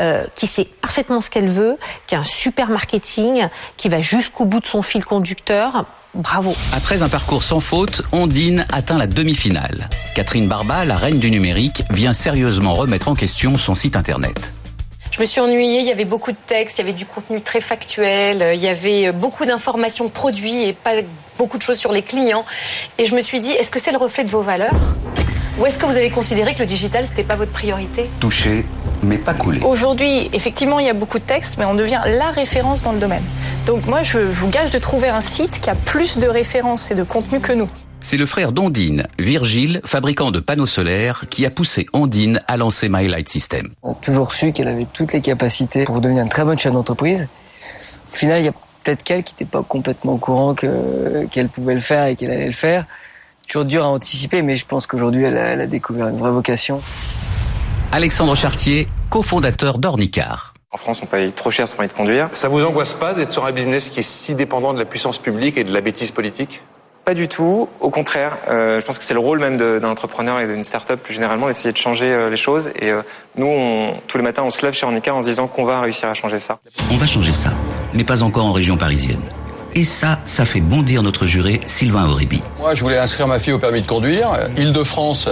S3: euh, qui sait parfaitement ce qu'elle veut, qui a un super marketing, qui va jusqu'au bout de son fil conducteur. Bravo.
S1: Après un parcours sans faute, Ondine atteint la demi-finale. Catherine Barba, la reine du numérique, vient sérieusement remettre en question son site internet.
S17: Je me suis ennuyée, il y avait beaucoup de textes, il y avait du contenu très factuel, il y avait beaucoup d'informations produits et pas beaucoup de choses sur les clients. Et je me suis dit, est-ce que c'est le reflet de vos valeurs? Ou est-ce que vous avez considéré que le digital, c'était pas votre priorité?
S1: Touché, mais pas coulé.
S16: Aujourd'hui, effectivement, il y a beaucoup de textes, mais on devient la référence dans le domaine. Donc moi, je vous gage de trouver un site qui a plus de références et de contenu que nous.
S1: C'est le frère d'Ondine, Virgile, fabricant de panneaux solaires, qui a poussé Ondine à lancer My Light System.
S18: On a toujours su qu'elle avait toutes les capacités pour devenir une très bonne chef d'entreprise. Au final, il y a peut-être qu'elle qui n'était pas complètement au courant qu'elle pouvait le faire et qu'elle allait le faire toujours dur à anticiper, mais je pense qu'aujourd'hui, elle, a découvert une vraie vocation.
S1: Alexandre Chartier, cofondateur d'Ornicar.
S15: En France, on paye trop cher son permis de conduire.
S2: Ça vous angoisse pas d'être sur un business qui est si dépendant de la puissance publique et de la bêtise politique?
S15: Pas du tout. Au contraire, euh, je pense que c'est le rôle même d'un entrepreneur et d'une start-up plus généralement d'essayer de changer euh, les choses. Et euh, nous, on, tous les matins, on se lève chez Ornica en se disant qu'on va réussir à changer ça.
S1: On va changer ça, mais pas encore en région parisienne. Et ça, ça fait bondir notre juré Sylvain Aurébi.
S7: Moi, je voulais inscrire ma fille au permis de conduire. Île-de-France,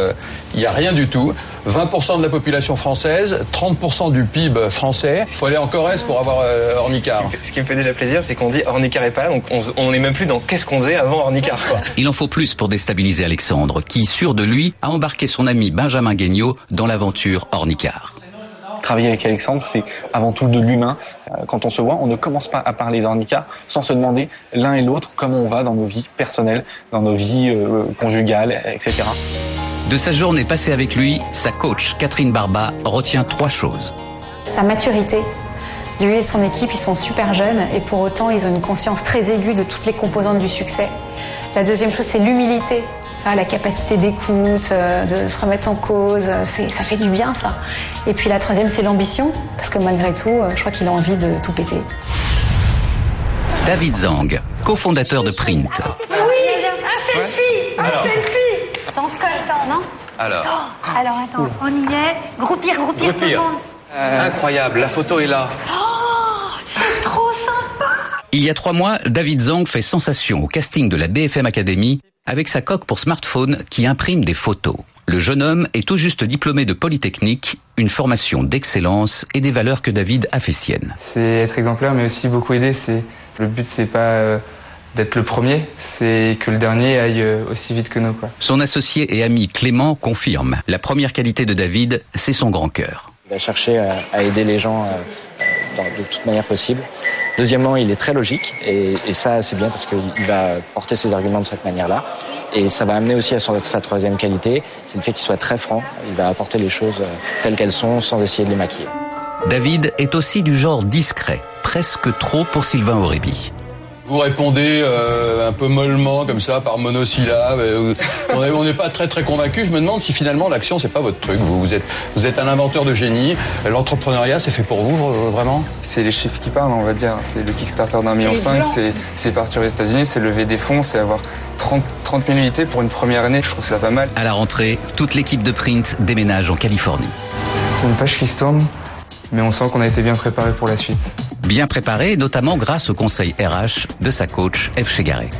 S7: il n'y a rien du tout. 20% de la population française, 30% du PIB français. Il faut aller en Corrèze pour avoir euh, Ornicar.
S15: Ce qui me fait déjà plaisir, c'est qu'on dit Ornicar est pas là, donc on n'est même plus dans qu'est-ce qu'on faisait avant Ornicar.
S1: Il en faut plus pour déstabiliser Alexandre, qui, sûr de lui, a embarqué son ami Benjamin Guignot dans l'aventure Ornicar
S12: travailler avec Alexandre, c'est avant tout de l'humain. Euh, quand on se voit, on ne commence pas à parler d'handicap sans se demander l'un et l'autre comment on va dans nos vies personnelles, dans nos vies euh, conjugales, etc.
S1: De sa journée passée avec lui, sa coach Catherine Barba retient trois choses.
S4: Sa maturité. Lui et son équipe, ils sont super jeunes et pour autant, ils ont une conscience très aiguë de toutes les composantes du succès. La deuxième chose, c'est l'humilité. La capacité d'écoute, euh, de se remettre en cause, ça fait du bien ça. Et puis la troisième, c'est l'ambition, parce que malgré tout, euh, je crois qu'il a envie de tout péter.
S1: David Zang, cofondateur de Print.
S5: Oui, un selfie, un selfie.
S16: T'en se colle, non
S2: Alors.
S5: Oh, alors attends, on y est. Groupir, groupir, tout le monde.
S2: Euh, incroyable, la photo est là.
S5: Oh, c'est trop sympa.
S1: Il y a trois mois, David Zang fait sensation au casting de la BFM Academy avec sa coque pour smartphone qui imprime des photos. Le jeune homme est tout juste diplômé de Polytechnique, une formation d'excellence et des valeurs que David a fait siennes.
S13: C'est être exemplaire, mais aussi beaucoup aider. C'est le but, c'est pas euh, d'être le premier, c'est que le dernier aille euh, aussi vite que nous. Quoi.
S1: Son associé et ami Clément confirme. La première qualité de David, c'est son grand cœur.
S19: Il va chercher à, à aider les gens euh, dans- de toute manière possible. Deuxièmement, il est très logique et, ça c'est bien parce qu'il va porter ses arguments de cette manière-là. Et ça va amener aussi à sa troisième qualité, c'est le fait qu'il soit très franc. Il va apporter les choses euh, telles qu'elles sont sans essayer de les maquiller.
S1: David est aussi du genre discret, presque trop pour Sylvain Aurébi.
S7: Vous répondez euh, un peu mollement comme ça par monosyllabe. euh, on est- on n'est pas très très convaincu. Je me demande si finalement l'action c'est pas votre truc. Vous, vous êtes vous êtes un inventeur de génie. L'entrepreneuriat c'est fait pour vous vraiment?
S13: C'est les chiffres qui parlent, on va dire. C'est le Kickstarter d'un million cinq, c'est partir aux États-Unis, c'est lever des fonds, c'est avoir 30, 30 000 unités pour une première année. Je trouve ça pas mal.
S1: À la rentrée, toute l'équipe de Print déménage en Californie.
S13: C'est une page qui se tourne, mais on sent qu'on a été bien préparé pour la suite.
S1: Bien préparé, notamment grâce au conseil RH de sa coach Eve Chegaré.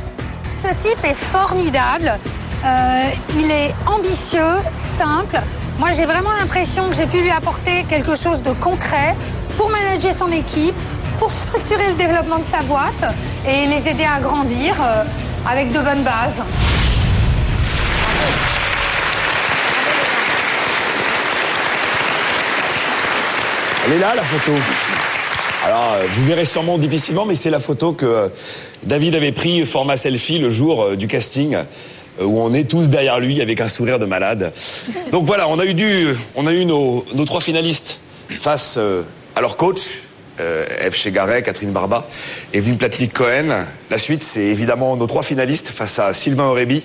S5: Ce type est formidable. Euh, il est ambitieux, simple. Moi, j'ai vraiment l'impression que j'ai pu lui apporter quelque chose de concret pour manager son équipe, pour structurer le développement de sa boîte et les aider à grandir euh, avec de bonnes bases.
S2: Elle est là, la photo. Alors, euh, vous verrez sûrement difficilement, mais c'est la photo que euh, David avait pris format selfie le jour euh, du casting, où on est tous derrière lui avec un sourire de malade. Donc voilà, on a eu du, on a eu nos, nos trois finalistes face à leur coach, euh, Eve Chegaray, Catherine Barba, Evelyne Platnik-Cohen. La suite, c'est évidemment nos trois finalistes face à Sylvain Aurébi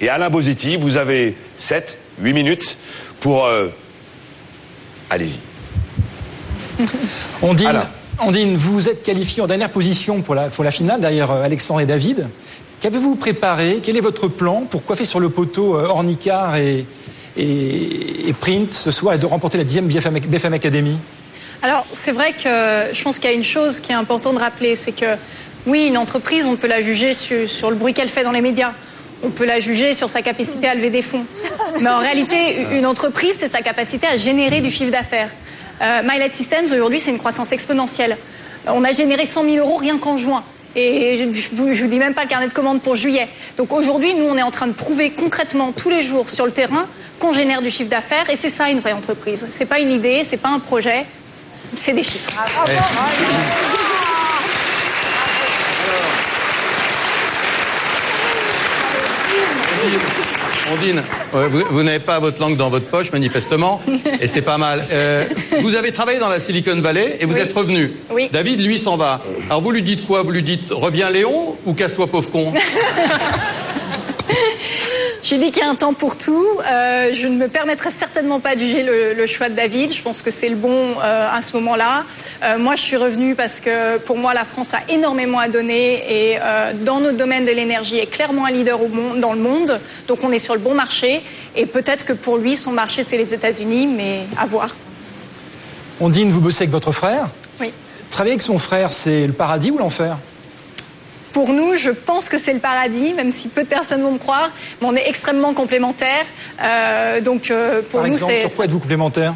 S2: et Alain Bosetti. Vous avez 7, 8 minutes pour... euh, Allez-y.
S6: Ondine, Ondine, vous vous êtes qualifié en dernière position pour la, pour la finale derrière euh, Alexandre et David. Qu'avez-vous préparé? Quel est votre plan? Pour coiffer sur le poteau euh, Ornicar et, et, et Print ce soir et de remporter la 10e BFM, BFM Academy?
S14: Alors, c'est vrai que je pense qu'il y a une chose qui est importante de rappeler, c'est que oui, une entreprise, on peut la juger sur, sur le bruit qu'elle fait dans les médias. On peut la juger sur sa capacité à lever des fonds. Mais en réalité, une entreprise, c'est sa capacité à générer du chiffre d'affaires. Euh, MyLight Systems, aujourd'hui, c'est une croissance exponentielle. On a généré 100 000 euros rien qu'en juin. Et je je vous, je vous dis même pas le carnet de commandes pour juillet. Donc aujourd'hui, nous, on est en train de prouver concrètement tous les jours sur le terrain qu'on génère du chiffre d'affaires. Et c'est ça une vraie entreprise. C'est pas une idée, c'est pas un projet, c'est des chiffres.
S7: Ondine, vous, vous n'avez pas votre langue dans votre poche, manifestement, et c'est pas mal. Euh, vous avez travaillé dans la Silicon Valley et vous êtes revenu.
S14: Oui.
S7: David, lui, s'en va. Alors vous lui dites quoi? Vous lui dites reviens Léon ou casse-toi pauvre con?
S14: Je lui dis qu'il y a un temps pour tout. Euh, je ne me permettrai certainement pas de juger le, le choix de David. Je pense que c'est le bon euh, à ce moment-là. Euh, moi, je suis revenue parce que pour moi, la France a énormément à donner et dans notre domaine de l'énergie est clairement un leader au monde, dans le monde. Donc, on est sur le bon marché. Et peut-être que pour lui, son marché, c'est les États-Unis, mais à voir.
S6: Ondine, vous bossez avec votre frère?
S14: Oui.
S6: Travailler avec son frère, c'est le paradis ou l'enfer?
S14: Pour nous, je pense que c'est le paradis, même si peu de personnes vont me croire, mais on est extrêmement complémentaires. Euh, donc, euh, pour
S6: Par
S14: nous,
S6: exemple, sur quoi êtes-vous complémentaires?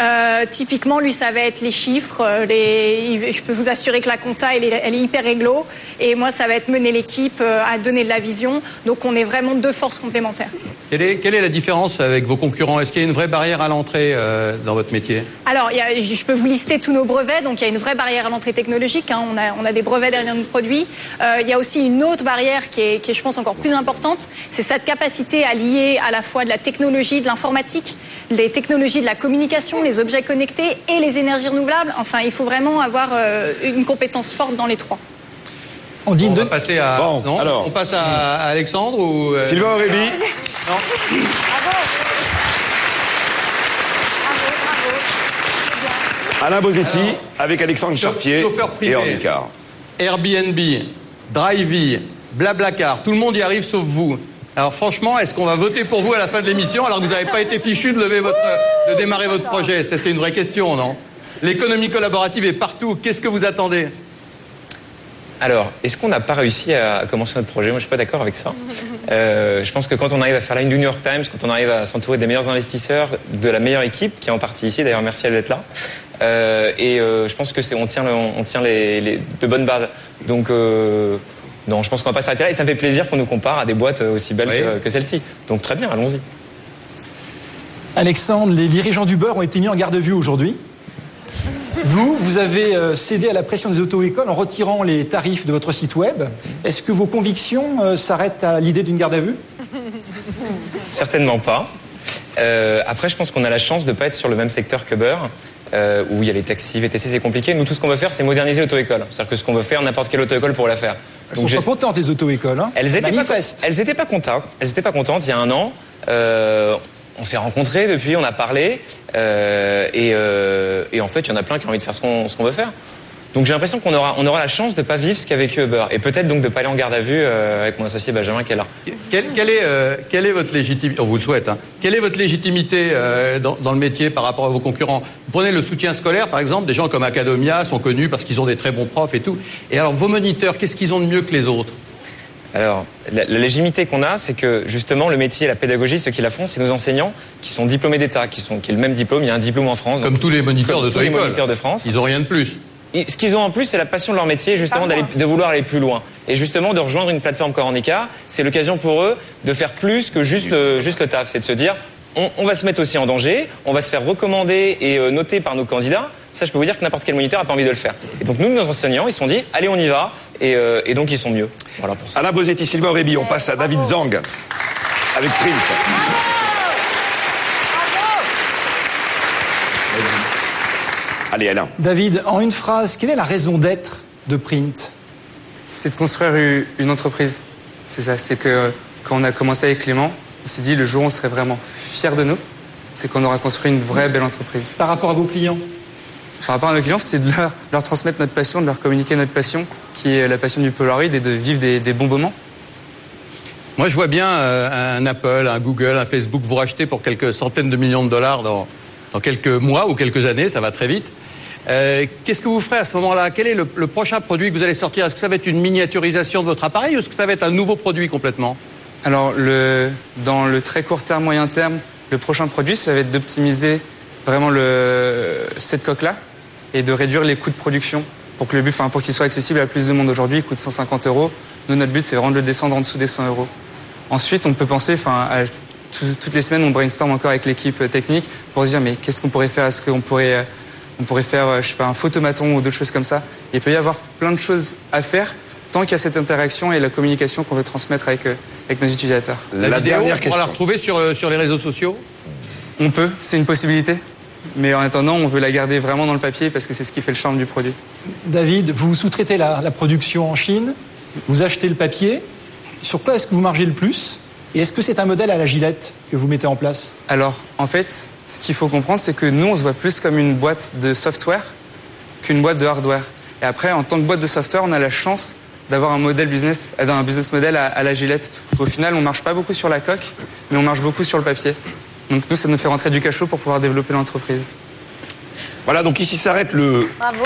S14: Euh, typiquement, lui, ça va être les chiffres. euh, Les... Je peux vous assurer que la compta, elle est, elle est hyper réglo. Et moi, ça va être mener l'équipe euh, à donner de la vision. Donc, on est vraiment deux forces complémentaires.
S7: quelle est, quelle est la différence avec vos concurrents? Est-ce qu'il y a une vraie barrière à l'entrée euh, dans votre métier?
S14: Alors, il y a- je peux vous lister tous nos brevets. Donc, il y a une vraie barrière à l'entrée technologique. hein. On, a, on a des brevets derrière nos produits. Euh, il y a aussi une autre barrière qui est, qui est, je pense, encore plus importante. C'est cette capacité à lier à la fois de la technologie, de l'informatique, les technologies de la communication, les objets connectés et les énergies renouvelables. Enfin, il faut vraiment avoir euh, une compétence forte dans les trois.
S7: On va passer à.
S2: Bon,
S7: non,
S2: alors.
S7: on passe à, à Alexandre ou euh,
S2: Sylvain Aurébi.
S7: Non.
S2: Alain Bosetti avec Alexandre Chartier
S7: chauffeur privé.
S2: et Ornicar.
S7: Airbnb, Drivey, Blablacar, tout le monde y arrive sauf vous. Alors franchement, est-ce qu'on va voter pour vous à la fin de l'émission alors que vous n'avez pas été fichu de lever votre, de démarrer votre projet? C'est une vraie question, non? L'économie collaborative est partout. Qu'est-ce que vous attendez?
S15: Alors, est-ce qu'on n'a pas réussi à commencer notre projet? Moi, je suis pas d'accord avec ça. Euh, je pense que quand on arrive à faire la New York Times, quand on arrive à s'entourer des meilleurs investisseurs, de la meilleure équipe qui est en partie ici, d'ailleurs merci d'être là. Euh, et euh, je pense que c'est on tient on tient les, les de bonnes bases. Donc euh, non, je pense qu'on va pas s'arrêter là. Et ça me fait plaisir qu'on nous compare à des boîtes aussi belles que, que celle-ci. Donc très bien, allons-y.
S6: Alexandre, les dirigeants du beurre ont été mis en garde à vue aujourd'hui. Vous, vous avez euh, cédé à la pression des auto-écoles en retirant les tarifs de votre site web. Est-ce que vos convictions euh, s'arrêtent à l'idée d'une garde à vue?
S15: Certainement pas. Euh, après, je pense qu'on a la chance de ne pas être sur le même secteur que Beurre, euh, où il y a les taxis, VTC, c'est compliqué. Nous, tout ce qu'on veut faire, c'est moderniser l'auto-école. C'est-à-dire que ce qu'on veut faire, n'importe quelle auto-école pourrait la faire.
S6: Elles sont
S15: j'ai-
S6: pas contentes, les auto-écoles. Hein
S15: elles étaient pas, elles étaient pas contentes. Elles étaient pas contentes il y a un an. Euh, on s'est rencontrés depuis, on a parlé, euh, et, et en fait, il y en a plein qui ont envie de faire ce qu'on ce qu'on veut faire. Donc j'ai l'impression qu'on aura, on aura la chance de pas vivre ce qu'a vécu Uber, et peut-être donc de pas aller en garde à vue euh, avec mon associé Benjamin qui est là.
S7: Quelle, quelle est, euh, quelle est votre légitimité On vous le souhaite. Hein. Quelle est votre légitimité euh, dans, dans le métier par rapport à vos concurrents? Vous Prenez le soutien scolaire, par exemple. Des gens comme Academia sont connus parce qu'ils ont des très bons profs et tout. Et alors, vos moniteurs, qu'est-ce qu'ils ont de mieux que les autres?
S15: Alors, la, la légitimité qu'on a, c'est que justement le métier, la pédagogie, ceux qui la font, c'est nos enseignants qui sont diplômés d'État, qui sont qui ont le même diplôme. Il y a un diplôme en France.
S7: Comme tous les moniteurs de
S15: tous les
S7: auto-école.
S15: moniteurs de France.
S7: Ils ont rien de plus.
S15: Ce qu'ils ont en plus, c'est la passion de leur métier, justement, d'aller, de vouloir aller plus loin. Et justement, de rejoindre une plateforme Coronica, c'est l'occasion pour eux de faire plus que juste le, juste le taf. C'est de se dire, on, on va se mettre aussi en danger, on va se faire recommander et euh, noter par nos candidats. Ça, je peux vous dire que n'importe quel moniteur n'a pas envie de le faire. Et donc, nous, nos enseignants, ils se sont dit, allez, on y va. Et, euh, et donc, ils sont mieux. Voilà pour ça.
S2: Alain Bosetti, Sylvain Aurébi, on passe à David Zang avec Print. Allez, Alain.
S6: David, en une phrase, quelle est la raison d'être de Print?
S13: C'est de construire une entreprise. C'est ça. C'est que quand on a commencé avec Clément, on s'est dit le jour où on serait vraiment fiers de nous, c'est qu'on aura construit une vraie belle entreprise.
S6: Par rapport à vos clients?
S13: Par rapport à nos clients, c'est de leur, leur transmettre notre passion, de leur communiquer notre passion, qui est la passion du Polaroid et de vivre des, des bons moments.
S7: Moi, je vois bien euh, un Apple, un Google, un Facebook vous racheter pour quelques centaines de millions de dollars dans, dans quelques mois ou quelques années, ça va très vite. Euh, Qu'est-ce que vous ferez à ce moment-là? Quel est le, prochain produit que vous allez sortir? Est-ce que ça va être une miniaturisation de votre appareil ou est-ce que ça va être un nouveau produit complètement?
S13: Alors, dans le très court terme, moyen terme, le prochain produit, ça va être d'optimiser vraiment cette coque-là et de réduire les coûts de production pour que le but, enfin, pour qu'il soit accessible à plus de monde. Aujourd'hui, il coûte 150 euros. Nous, notre but, c'est vraiment de le descendre en dessous des 100 euros. Ensuite, on peut penser, enfin, toutes les semaines, on brainstorm encore avec l'équipe technique pour se dire, mais qu'est-ce qu'on pourrait faire? Est-ce qu'on pourrait, euh, on pourrait faire, euh, je sais pas, un photomaton ou d'autres choses comme ça Il peut y avoir plein de choses à faire tant qu'il y a cette interaction et la communication qu'on veut transmettre avec, euh, avec nos utilisateurs.
S7: La, vidéo, on pourra la retrouver sur, euh, sur les réseaux sociaux
S13: On peut, c'est une possibilité. Mais en attendant, on veut la garder vraiment dans le papier parce que c'est ce qui fait le charme du produit.
S6: David, vous sous-traitez la, la production en Chine, vous achetez le papier. Sur quoi est-ce que vous margez le plus? Et est-ce que c'est un modèle à la gilette que vous mettez en place?
S13: Alors, en fait, ce qu'il faut comprendre, c'est que nous, on se voit plus comme une boîte de software qu'une boîte de hardware. Et après, en tant que boîte de software, on a la chance d'avoir un modèle business, euh, un business model à, à la gilette. Au final, on marche pas beaucoup sur la coque, mais on marche beaucoup sur le papier. Donc nous, ça nous fait rentrer du cachot pour pouvoir développer l'entreprise.
S2: Voilà, donc ici s'arrête le,
S20: Bravo.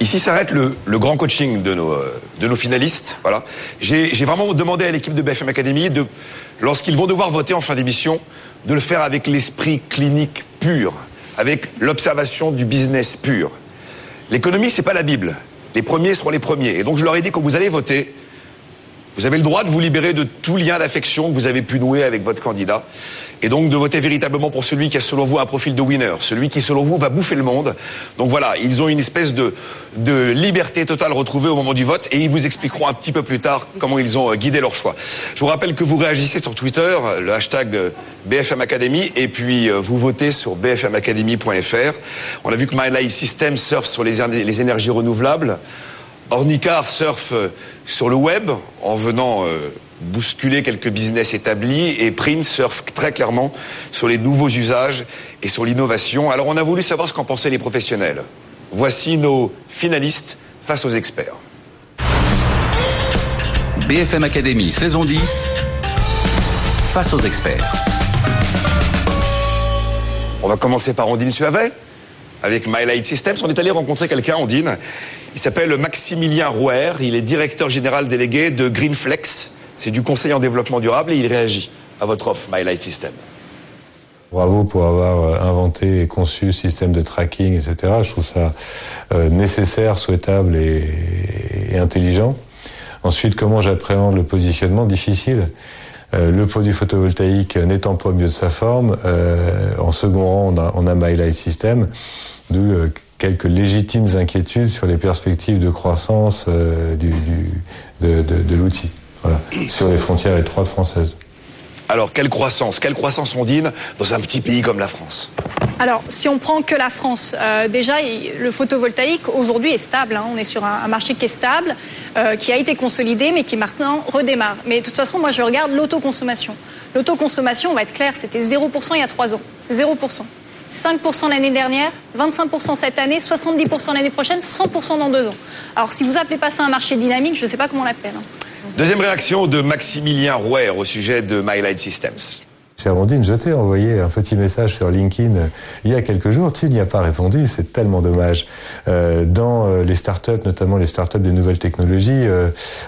S2: Ici s'arrête le, le grand coaching de nos, euh, de nos finalistes. Voilà. J'ai vraiment demandé à l'équipe de BFM Academy de, lorsqu'ils vont devoir voter en fin d'émission, de le faire avec l'esprit clinique pur, avec l'observation du business pur. L'économie, c'est pas la Bible. Les premiers seront les premiers. Et donc je leur ai dit quand vous allez voter, vous avez le droit de vous libérer de tout lien d'affection que vous avez pu nouer avec votre candidat. Et donc de voter véritablement pour celui qui a selon vous un profil de winner, celui qui selon vous va bouffer le monde. Donc voilà, ils ont une espèce de, de liberté totale retrouvée au moment du vote et ils vous expliqueront un petit peu plus tard comment ils ont euh, guidé leur choix. Je vous rappelle que vous réagissez sur Twitter, euh, le hashtag euh, BFM Academy, et puis vous votez sur bfmacademy.fr. On a vu que My Life System surfe sur les énergies renouvelables. Ornicar surfe euh, sur le web en venant euh, bousculer quelques business établis et Print surfe très clairement sur les nouveaux usages et sur l'innovation. Alors on a voulu savoir ce qu'en pensaient les professionnels. Voici nos finalistes face aux experts.
S1: BFM Academy, saison 10, face aux experts.
S2: On va commencer par Ondine Suavet. Avec My Light Systems. On est allé rencontrer quelqu'un, Ondine. Il s'appelle Maximilien Rouer. Il est directeur général délégué de Greenflex. C'est du conseil en développement durable et il réagit à votre offre My.
S21: Bravo pour avoir euh, inventé et conçu système de tracking, etc. Je trouve ça euh, nécessaire, souhaitable et intelligent. Ensuite, comment j'appréhende le positionnement Difficile? Euh, le produit photovoltaïque n'étant pas au mieux de sa forme, euh, en second rang, on a, on a My d'où euh, quelques légitimes inquiétudes sur les perspectives de croissance de, l'outil, sur les frontières étroites françaises.
S2: Alors, quelle croissance Quelle croissance, dans un petit pays comme la France
S14: Alors, si on prend que la France, euh, déjà, le photovoltaïque aujourd'hui est stable. hein. On est sur un, marché qui est stable, euh, qui a été consolidé, mais qui maintenant redémarre. Mais de toute façon, moi, je regarde l'autoconsommation. L'autoconsommation, on va être clair, c'était 0% il y a trois ans. 0%. 5% l'année dernière, 25% cette année, 70% l'année prochaine, 100% dans deux ans. Alors, si vous appelez pas ça un marché dynamique, je ne sais pas comment on l'appelle. hein.
S2: Deuxième réaction de Maximilien Rouer au sujet de My Light Systems.
S21: Chère je t'ai envoyé un petit message sur LinkedIn euh, il y a quelques jours. Tu n'y as pas répondu, c'est tellement dommage. Euh, dans euh, les startups, notamment les startups des nouvelles technologies,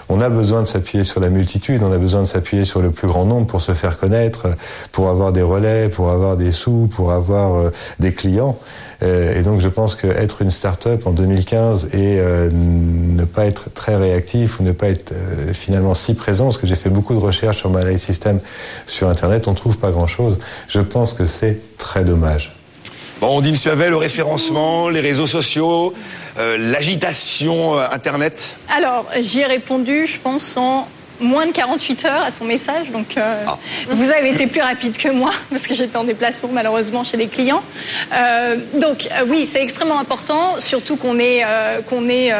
S21: on a besoin de s'appuyer sur la multitude, on a besoin de s'appuyer sur le plus grand nombre pour se faire connaître, pour avoir des relais, pour avoir des sous, pour avoir des clients. Euh, et donc je pense qu'être une start-up en 2015 et euh, ne pas être très réactif ou ne pas être euh, finalement si présent, parce que j'ai fait beaucoup de recherches sur Life System sur Internet, on trouve pas grand-chose. Je pense que c'est très dommage.
S2: Bon, Ondine Suavet, le référencement, les réseaux sociaux, euh, l'agitation euh, Internet.
S14: Alors, j'y ai répondu, je pense, en moins de 48 heures à son message. Donc, euh, vous avez été plus rapide que moi parce que j'étais en déplacement malheureusement chez les clients. Euh, donc, euh, oui, c'est extrêmement important, surtout qu'on est, euh, qu'on est,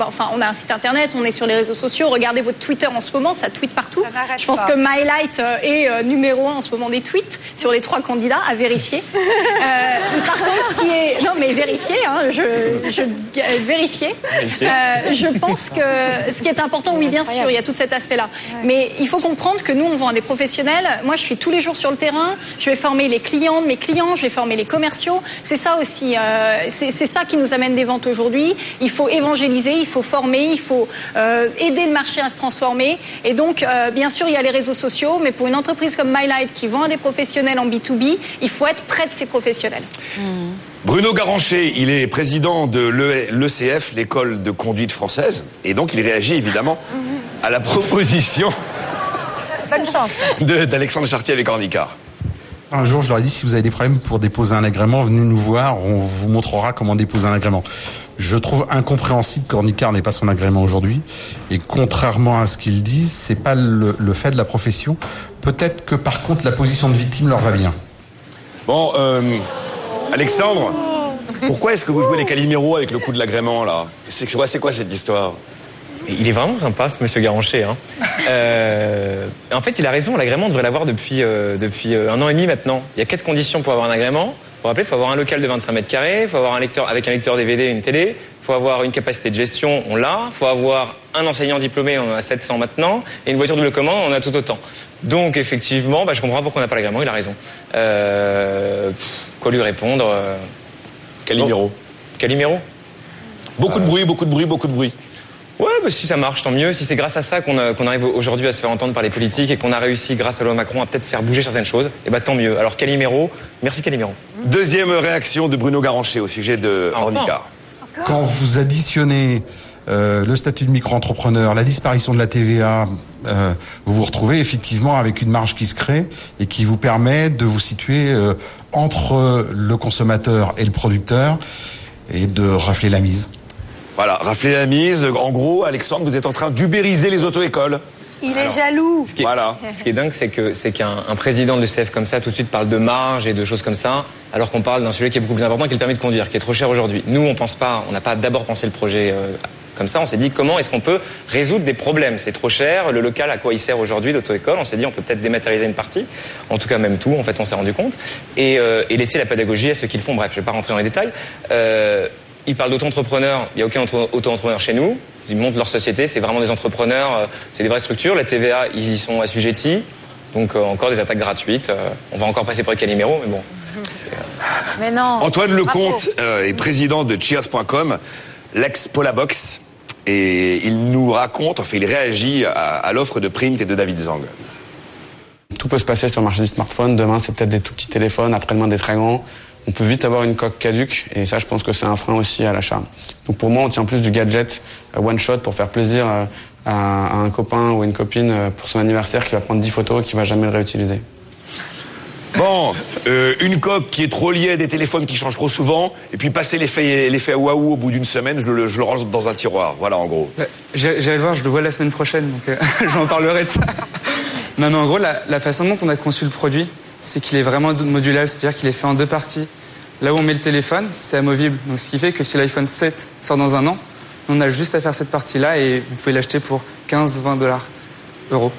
S14: enfin, on a un site internet, on est sur les réseaux sociaux. Regardez votre Twitter en ce moment, ça tweet partout. Je pense
S3: pas.
S14: que MyLight est euh, numéro un en ce moment des tweets sur les trois candidats à vérifier. Euh, par contre, ce qui est, non mais vérifier, hein, je, je vérifier.
S3: Vérifier.
S14: Euh, je pense que ce qui est important, oui, bien sûr, il y a tout cet aspect-là. Mais il faut comprendre que nous, on vend à des professionnels. Moi, je suis tous les jours sur le terrain. Je vais former les clients de mes clients. Je vais former les commerciaux. C'est ça aussi. euh, c'est ça qui nous amène des ventes aujourd'hui. Il faut évangéliser, il faut former, il faut euh, aider le marché à se transformer. Et donc, euh, bien sûr, il y a les réseaux sociaux. Mais pour une entreprise comme MyLight qui vend à des professionnels en B2B, il faut être près de ces professionnels.
S2: Bruno Garancher, il est président de l'ECF, l'école de conduite française, et donc il réagit évidemment à la proposition
S3: Bonne chance.
S2: de- d'Alexandre Chartier avec Ornicar.
S22: Un jour, je leur ai dit, si vous avez des problèmes pour déposer un agrément, venez nous voir, on vous montrera comment déposer un agrément. Je trouve incompréhensible qu'Ornicar n'ait pas son agrément aujourd'hui. Et contrairement à ce qu'ils disent, c'est pas le, le fait de la profession. Peut-être que par contre, la position de victime leur va bien.
S2: Bon, euh, Alexandre, pourquoi est-ce que vous jouez les Calimero avec le coup de l'agrément là? C'est quoi, c'est quoi cette histoire?
S15: Il est vraiment sympa, ce monsieur Garancher. Hein. Euh, en fait, il a raison, l'agrément, on devrait l'avoir depuis, euh, depuis euh, un an et demi maintenant. Il y a quatre conditions pour avoir un agrément. Pour rappeler, il faut avoir un local de 25 mètres carrés, il faut avoir un lecteur avec un lecteur DVD et une télé, il faut avoir une capacité de gestion, on l'a, il faut avoir un enseignant diplômé, on en a 700 maintenant, et une voiture de commande, on en a tout autant. Donc, effectivement, bah, je comprends pourquoi on n'a pas l'agrément, il a raison. Euh, pff, quoi lui répondre euh,
S2: Calimero.
S15: Calimero
S2: Beaucoup de bruit, beaucoup de bruit, beaucoup de bruit.
S15: Ouais, bah, si ça marche, tant mieux. Si c'est grâce à ça qu'on arrive aujourd'hui à se faire entendre par les politiques et qu'on a réussi, grâce à loi Macron, à peut-être faire bouger certaines choses, et bah tant mieux. Alors Calimero, merci Calimero.
S2: Deuxième réaction de Bruno Garancher au sujet de Ornicar.
S22: Quand vous additionnez euh, le statut de micro-entrepreneur, la disparition de la TVA, euh, vous vous retrouvez effectivement avec une marge qui se crée et qui vous permet de vous situer euh, entre le consommateur et le producteur et de rafler la mise.
S2: Voilà, rafler la mise. En gros, Alexandre, vous êtes en train d'ubériser les auto-écoles.
S5: Il est jaloux.
S15: Ce qui est,
S2: Voilà.
S15: ce qui est dingue, c'est que c'est qu'un un président de l'ECF comme ça, tout de suite parle de marge et de choses comme ça, alors qu'on parle d'un sujet qui est beaucoup plus important, qui est le permis de conduire, qui est trop cher aujourd'hui. Nous, on pense pas, on n'a pas d'abord pensé le projet euh, comme ça. On s'est dit comment est-ce qu'on peut résoudre des problèmes? C'est trop cher. Le local, à quoi il sert aujourd'hui, l'auto-école? On s'est dit on peut peut-être dématérialiser une partie, en tout cas même tout. En fait, on s'est rendu compte et, euh, et laisser la pédagogie à ceux qui le font. Bref, je vais pas rentrer dans les détails. Euh, il parle d'auto-entrepreneurs. Il n'y a aucun auto- auto-entrepreneur chez nous. Ils montent leur société. C'est vraiment des entrepreneurs. euh, C'est des vraies structures. La TVA, ils y sont assujettis. Donc euh, encore des attaques gratuites. Euh, on va encore passer par le Calimero, mais bon.
S8: Mais non.
S2: Antoine Lecomte euh, est président de Cheers.com, l'ex Polabox, et il nous raconte, enfin il réagit à, à l'offre de Print et de David Zang.
S23: Tout peut se passer sur le marché du smartphone. Demain, c'est peut-être des tout petits téléphones, après-demain, des très grands. On peut vite avoir une coque caduque, et ça, je pense que c'est un frein aussi à l'achat. Donc pour moi, on tient plus du gadget euh, one shot pour faire plaisir euh, à, un copain ou une copine euh, pour son anniversaire qui va prendre 10 photos et qui va jamais le réutiliser.
S2: Bon, euh, une coque qui est trop liée à des téléphones qui changent trop souvent, et puis passer l'effet l'effet waouh au bout d'une semaine, je le, je le range dans un tiroir. Voilà, en gros.
S13: J'ai- J'allais voir, je le vois la semaine prochaine, donc euh, j'en parlerai de ça. Non, mais en gros, la, façon dont on a conçu le produit, c'est qu'il est vraiment modulable, c'est-à-dire qu'il est fait en deux parties. Là où on met le téléphone, c'est amovible. Donc, ce qui fait que si l'iPhone 7 sort dans un an, on a juste à faire cette partie-là et vous pouvez l'acheter pour 15-20 dollars, euros.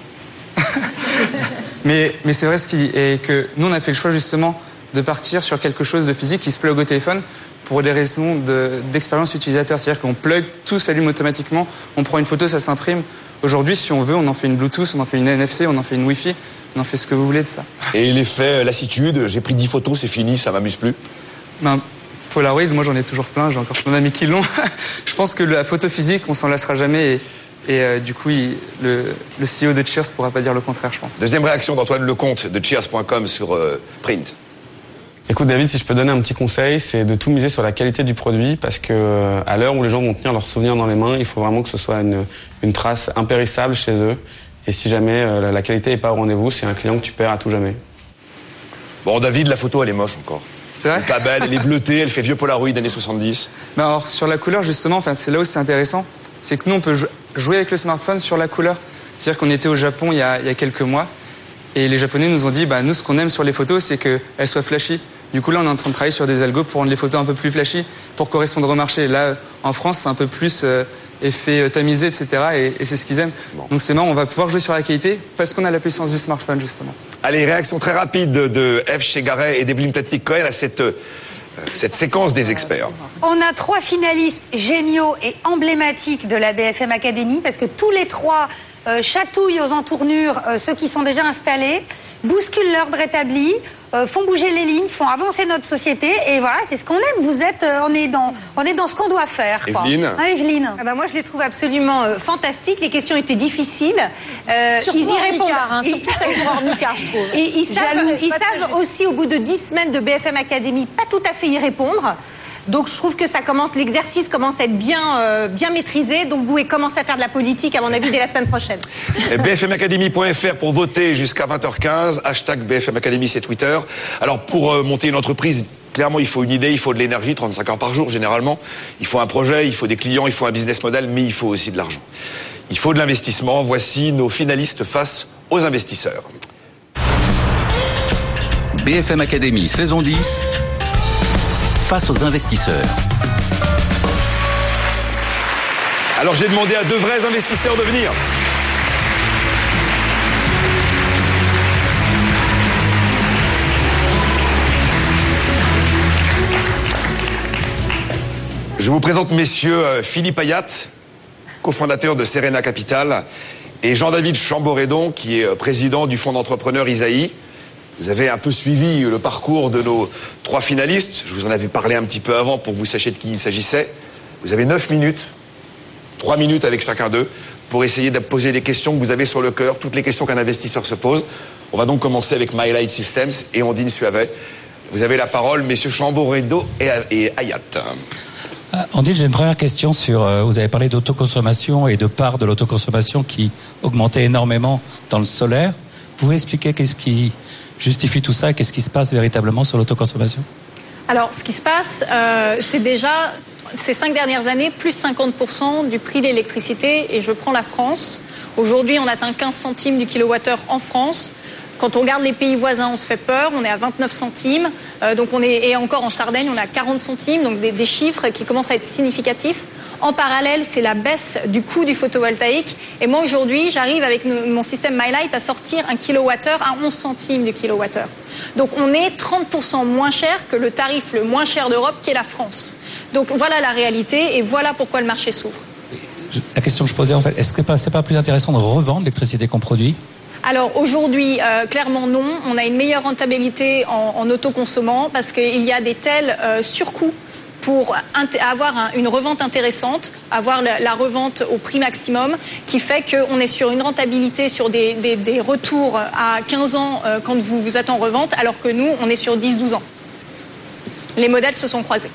S13: mais c'est vrai ce qui est que nous, on a fait le choix justement de partir sur quelque chose de physique qui se plug au téléphone pour des raisons de- d'expérience utilisateur. C'est-à-dire qu'on plug, tout s'allume automatiquement, on prend une photo, ça s'imprime. Aujourd'hui, si on veut, on en fait une Bluetooth, on en fait une NFC, on en fait une Wi-Fi, on en fait ce que vous voulez de ça.
S2: Et l'effet euh, lassitude, j'ai pris 10 photos, c'est fini, ça m'amuse plus.
S13: Ben, Polaroid, moi j'en ai toujours plein, j'ai encore plein d'amis qui l'ont. Je pense que la photo physique, on s'en lassera jamais et, et, euh, du coup, il- le, le CEO de Cheers pourra pas dire le contraire, je pense.
S2: Deuxième réaction d'Antoine Lecomte de Cheers.com sur euh, Print.
S23: Écoute David, si je peux donner un petit conseil, c'est de tout miser sur la qualité du produit parce que euh, à l'heure où les gens vont tenir leurs souvenirs dans les mains, il faut vraiment que ce soit une, une trace impérissable chez eux. Et si jamais euh, la, la qualité n'est pas au rendez-vous, c'est un client que tu perds à tout jamais.
S2: Bon, David, la photo, elle est moche encore.
S13: C'est vrai
S2: Elle est pas belle, elle est bleutée, elle fait vieux Polaroid années 70.
S13: Mais alors, sur la couleur, justement, enfin, c'est là où c'est intéressant, c'est que nous, on peut jou- jouer avec le smartphone sur la couleur. C'est-à-dire qu'on était au Japon il y, a, il y a quelques mois, et les Japonais nous ont dit, bah, nous, ce qu'on aime sur les photos, c'est qu'elles soient flashy. Du coup, là, on est en train de travailler sur des algos pour rendre les photos un peu plus flashy, pour correspondre au marché. Là, en France, c'est un peu plus euh, effet euh, tamisé, etc., et, et c'est ce qu'ils aiment. Donc c'est marrant, on va pouvoir jouer sur la qualité, parce qu'on a la puissance du smartphone, justement.
S2: Allez, réaction très rapide de, F. Chegaray et d'Evelyne Tetnik-Cohen à cette, euh, cette séquence des experts.
S5: On a trois finalistes géniaux et emblématiques de la BFM Academy parce que tous les trois euh, chatouillent aux entournures euh, ceux qui sont déjà installés, bousculent l'ordre établi, euh, font bouger les lignes, font avancer notre société et voilà, c'est ce qu'on aime. Vous êtes, euh, on est dans, on est dans ce qu'on doit faire. Quoi.
S3: Evelyne
S5: Hein, Evelyne.
S3: Ah bah moi, je les trouve absolument euh, fantastiques. Les questions étaient difficiles. Euh,
S8: Surtout
S3: ils y
S8: en
S3: répondent.
S8: Ricard, hein,
S3: Ils-
S8: surtout je trouve.
S3: Et ils savent, ils savent aussi, au bout de 10 semaines de BFM Academy, pas tout à fait y répondre. Donc je trouve que ça commence, l'exercice commence à être bien, euh, bien maîtrisé. Donc vous pouvez commencer à faire de la politique, à mon avis, dès la semaine prochaine.
S2: Bfmacademy.fr pour voter jusqu'à 20h15. Hashtag BFM Academy, c'est Twitter. Alors, pour euh, monter une entreprise, clairement, il faut une idée, il faut de l'énergie, 35 heures par jour, généralement. Il faut un projet, il faut des clients, il faut un business model, mais il faut aussi de l'argent. Il faut de l'investissement. Voici nos finalistes face aux investisseurs.
S1: BFM Academy, saison 10, face aux investisseurs.
S2: Alors, j'ai demandé à deux vrais investisseurs de venir. Je vous présente messieurs euh, Philippe Ayat, cofondateur de Serena Capital, et Jean-David Chamboredon, qui est euh, président du fonds d'entrepreneurs Isaïe. Vous avez un peu suivi le parcours de nos trois finalistes. Je vous en avais parlé un petit peu avant pour que vous sachiez de qui il s'agissait. Vous avez neuf minutes, trois minutes avec chacun d'eux, pour essayer de poser des questions que vous avez sur le cœur, toutes les questions qu'un investisseur se pose. On va donc commencer avec My Light Systems et Ondine Suavet. Vous avez la parole, messieurs Chamboredon et, et Ayat.
S24: Ah, Andile, j'ai une première question sur. euh, vous avez parlé d'autoconsommation et de part de l'autoconsommation qui augmentait énormément dans le solaire. Vous pouvez expliquer qu'est-ce qui justifie tout ça? Qu'est-ce qui se passe véritablement sur l'autoconsommation?
S14: Alors, ce qui se passe, euh, c'est déjà ces cinq dernières années, plus 50% du prix de l'électricité. Et je prends la France. Aujourd'hui, on atteint 15 centimes du kilowattheure en France. Quand on regarde les pays voisins, on se fait peur. On est à 29 centimes. Euh, donc on est, et encore en Sardaigne, on est à 40 centimes. Donc des chiffres qui commencent à être significatifs. En parallèle, c'est la baisse du coût du photovoltaïque. Et moi, aujourd'hui, j'arrive avec mon système MyLight à sortir un kilowattheure à 11 centimes du kilowattheure. Donc on est 30% moins cher que le tarif le moins cher d'Europe, qui est la France. Donc voilà la réalité et voilà pourquoi le marché s'ouvre.
S24: La question que je posais en fait, est-ce que c'est pas plus intéressant de revendre l'électricité qu'on produit?
S14: Alors aujourd'hui, euh, clairement non. On a une meilleure rentabilité en, en autoconsommant parce qu'il y a des tels euh, surcoûts pour avoir un, une revente intéressante, avoir la, revente au prix maximum, qui fait qu'on est sur une rentabilité sur des, retours à 15 ans euh, quand vous vous êtes en revente, alors que nous, on est sur 10-12 ans. Les modèles se sont croisés.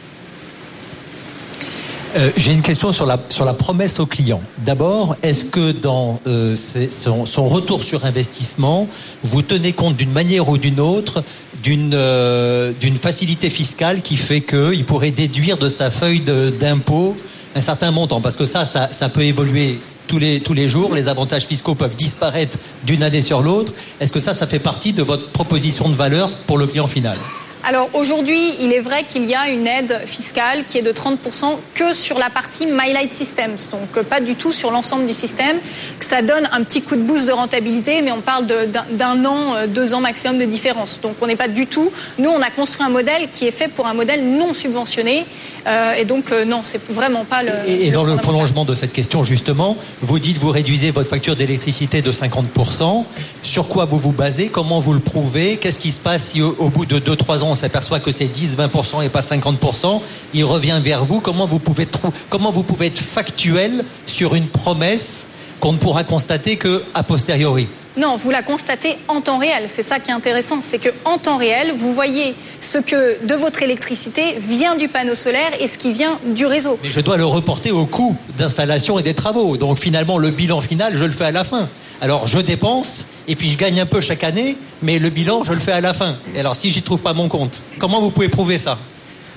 S25: Euh, J'ai une question sur la, sur la promesse au client. D'abord, est-ce que dans euh, son, retour sur investissement, vous tenez compte d'une manière ou d'une autre d'une euh, facilité fiscale qui fait qu'il pourrait déduire de sa feuille d'impôt un certain montant? Parce que ça, ça, ça peut évoluer tous les, tous les jours, les avantages fiscaux peuvent disparaître d'une année sur l'autre. Est-ce que ça, ça fait partie de votre proposition de valeur pour le client final?
S14: Alors aujourd'hui, il est vrai qu'il y a une aide fiscale qui est de 30% que sur la partie My Light Systems, donc pas du tout sur l'ensemble du système. Ça donne un petit coup de boost de rentabilité, mais on parle d'un an, euh, deux ans maximum de différence. Donc on n'est pas du tout. Nous, on a construit un modèle qui est fait pour un modèle non subventionné, euh, et donc euh, non, c'est vraiment pas le.
S25: Et, et dans le prolongement de cette question, justement, vous dites vous réduisez votre facture d'électricité de 50%. Sur quoi vous vous basez? Comment vous le prouvez? Qu'est-ce qui se passe si au, au bout de deux trois ans on s'aperçoit que c'est 10-20% et pas 50%, il revient vers vous. Comment vous pouvez, comment vous pouvez être factuel sur une promesse qu'on ne pourra constater que a posteriori?
S14: Non, vous la constatez en temps réel. C'est ça qui est intéressant, c'est que en temps réel, vous voyez ce que de votre électricité vient du panneau solaire et ce qui vient du réseau.
S25: Mais je dois le reporter au coût d'installation et des travaux. Donc finalement, le bilan final, je le fais à la fin. Alors je dépense et puis je gagne un peu chaque année, mais le bilan, je le fais à la fin. Et alors si j'y trouve pas mon compte, comment vous pouvez prouver ça?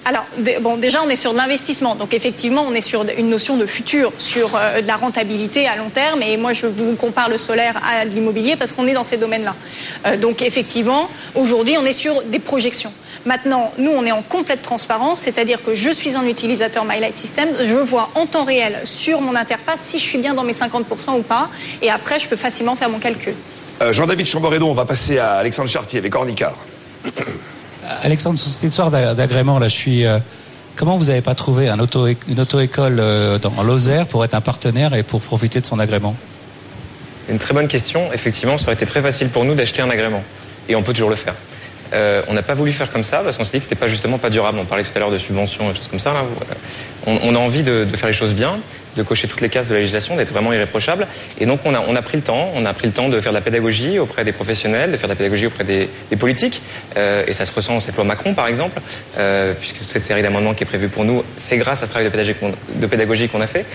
S14: Alors, bon, déjà, on est sur l'investissement. Donc, effectivement, on est sur une notion de futur, sur euh, de la rentabilité à long terme. Et moi, je vous compare le solaire à l'immobilier parce qu'on est dans ces domaines-là. Euh, donc, effectivement, aujourd'hui, on est sur des projections. Maintenant, nous, on est en complète transparence, c'est-à-dire que je suis un utilisateur MyLight System, je vois en temps réel sur mon interface si je suis bien dans mes 50% ou pas, et après, je peux facilement faire mon calcul.
S2: Euh, Jean-David Chamboredon, on va passer à Alexandre Chartier avec Ornicard.
S24: Alexandre, sur cette histoire d'agrément, là, je suis. Euh, comment vous n'avez pas trouvé une auto-école euh, dans Lozère pour être un partenaire et pour profiter de son agrément?
S15: Une très bonne question. Effectivement, ça aurait été très facile pour nous d'acheter un agrément. Et on peut toujours le faire. Euh, on n'a pas voulu faire comme ça parce qu'on s'est dit que c'était pas justement pas durable. On parlait tout à l'heure de subventions et choses comme ça. Là. On, a envie de, faire les choses bien, de cocher toutes les cases de la législation, d'être vraiment irréprochable. Et donc on a, on a pris le temps. On a pris le temps de faire de la pédagogie auprès des professionnels, de faire de la pédagogie auprès des, politiques. Euh, et ça se ressent dans cette loi Macron, par exemple, euh, puisque toute cette série d'amendements qui est prévue pour nous, c'est grâce à ce travail de pédagogie qu'on, a fait.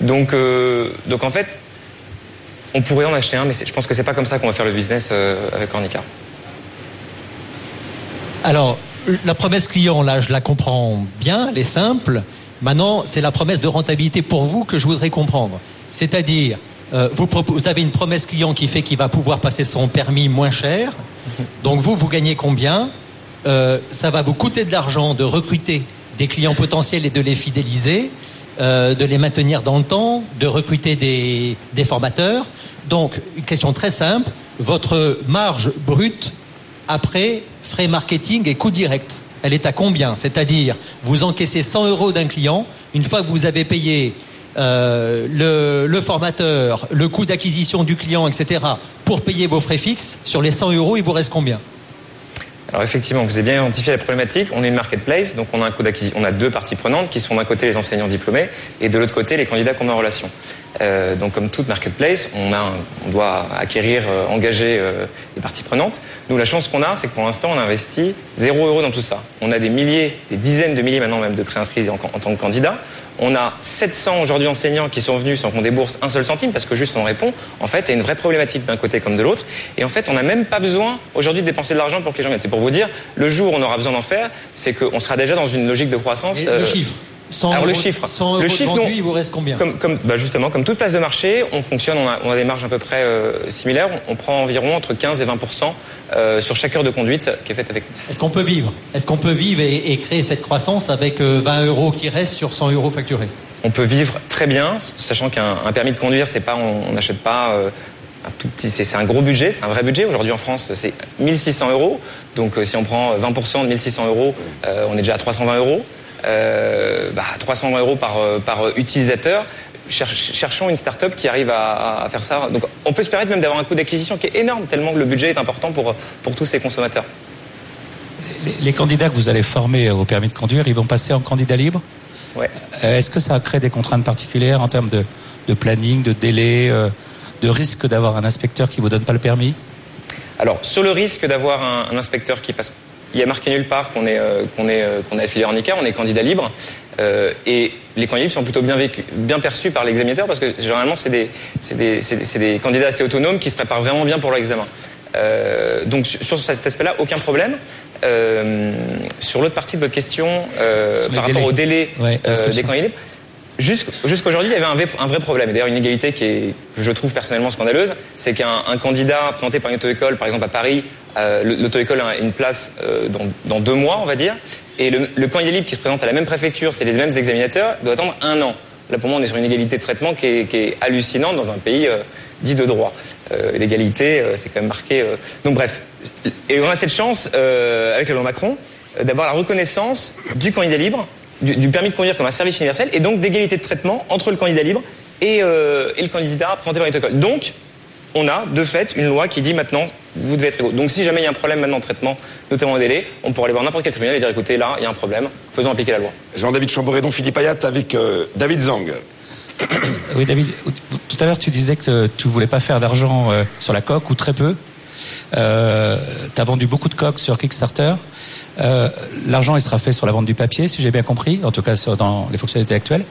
S15: Donc, euh, donc en fait, on pourrait en acheter un, mais je pense que c'est pas comme ça qu'on va faire le business euh, avec Ornica.
S25: Alors, la promesse client, là, je la comprends bien, elle est simple. Maintenant, c'est la promesse de rentabilité pour vous que je voudrais comprendre. C'est-à-dire, euh, vous, avez une promesse client qui fait qu'il va pouvoir passer son permis moins cher. Donc vous, vous gagnez combien? Euh, Ça va vous coûter de l'argent de recruter des clients potentiels et de les fidéliser, euh, de les maintenir dans le temps, de recruter des, des formateurs. Donc, une question très simple. Votre marge brute après frais marketing et coûts directs. Elle est à combien? C'est-à-dire, vous encaissez 100 euros d'un client, une fois que vous avez payé euh, le, formateur, le coût d'acquisition du client, etc., pour payer vos frais fixes, sur les 100 euros, il vous reste combien?
S15: Alors effectivement, vous avez bien identifié la problématique. On est une marketplace, donc on a un coût. On a deux parties prenantes qui sont d'un côté les enseignants diplômés et de l'autre côté les candidats qu'on met en relation. Euh, donc comme toute marketplace, on, a, on doit acquérir, euh, engager euh, les parties prenantes. Nous, la chance qu'on a, c'est que pour l'instant, on a investi zéro euro dans tout ça. On a des milliers, des dizaines de milliers maintenant même de préinscrits en, en tant que candidats. On a 700 aujourd'hui enseignants qui sont venus sans qu'on débourse un seul centime parce que juste on répond. En fait, il y a une vraie problématique d'un côté comme de l'autre. Et en fait, on n'a même pas besoin aujourd'hui de dépenser de l'argent pour que les gens viennent. C'est pour vous dire, le jour où on aura besoin d'en faire, c'est qu'on sera déjà dans une logique de croissance.
S25: Et euh, le chiffre 100
S15: Alors
S25: euros,
S15: le chiffre,
S25: 100 euros
S15: le chiffre,
S25: vendu,
S15: non.
S25: il vous reste combien
S15: Comme, comme bah justement, comme toute place de marché, on fonctionne, on a, on a des marges à peu près euh, similaires. On, on, prend environ entre 15 et 20% euh, sur chaque heure de conduite qui est faite avec.
S25: Est-ce qu'on peut vivre? Est-ce qu'on peut vivre et, et, créer cette croissance avec 20 euros qui restent sur 100 euros facturés?
S15: On peut vivre très bien, sachant qu'un permis de conduire, c'est pas, on n'achète pas. Euh, c'est un gros budget, c'est un vrai budget. Aujourd'hui en France, c'est 1600 euros. Donc euh, si on prend 20% de 1600 euros, on est déjà à 320 euros. Euh, bah, 300 euros par, par utilisateur. cherchons une start-up qui arrive à, à, faire ça. Donc on peut se permettre même d'avoir un coût d'acquisition qui est énorme, tellement que le budget est important pour, pour tous ces consommateurs.
S24: Les, les candidats que vous allez former au permis de conduire, ils vont passer en candidat libre?
S15: Ouais.
S24: Euh, Est-ce que ça crée des contraintes particulières en termes de, de planning, de délai, euh, de risque d'avoir un inspecteur qui vous donne pas le permis?
S15: Alors, sur le risque d'avoir un, un, inspecteur qui passe, il y a marqué nulle part qu'on est euh, qu'on est euh, qu'on est affilié en ICA, on est candidat libre, euh, et les candidats libres sont plutôt bien bien perçus par l'examinateur parce que généralement c'est des c'est des, des, des candidats assez autonomes qui se préparent vraiment bien pour l'examen. Euh, donc sur cet aspect-là, aucun problème. Euh, sur l'autre partie de votre question, par rapport
S24: délais.
S15: au délai
S24: Ouais,
S15: des candidats libres, jusqu'- jusqu'aujourd'hui, il y avait un vrai, un vrai problème. Et D'ailleurs, une égalité qui est, que je trouve personnellement scandaleuse, c'est qu'un un candidat présenté par une auto-école, par exemple à Paris, euh, le- l'auto-école a une place euh, dans, deux mois, on va dire, et le, candidat libre qui se présente à la même préfecture, c'est les mêmes examinateurs, doit attendre un an. Là, pour moi, on est sur une égalité de traitement qui est, hallucinante dans un pays euh, dit de droit. Euh, L'égalité, c'est quand même marqué. Donc bref, et on a cette chance avec le loi Macron d'avoir la reconnaissance du candidat libre, du, permis de conduire comme un service universel, et donc d'égalité de traitement entre le candidat libre et, et le candidat présenté par l'école. Donc, on a de fait une loi qui dit maintenant vous devez être égaux. Donc si jamais il y a un problème maintenant de traitement, notamment au délai, on pourra aller voir n'importe quel tribunal et dire écoutez là il y a un problème, faisons appliquer la loi.
S2: Jean-David Chamboredon, Philippe Ayat avec euh, David Zang.
S24: Oui, David, tout à l'heure, tu disais que tu voulais pas faire d'argent euh, sur la coque ou très peu. Euh, tu as vendu beaucoup de coques sur Kickstarter. Euh, L'argent, il sera fait sur la vente du papier, si j'ai bien compris, en tout cas dans les fonctionnalités actuelles.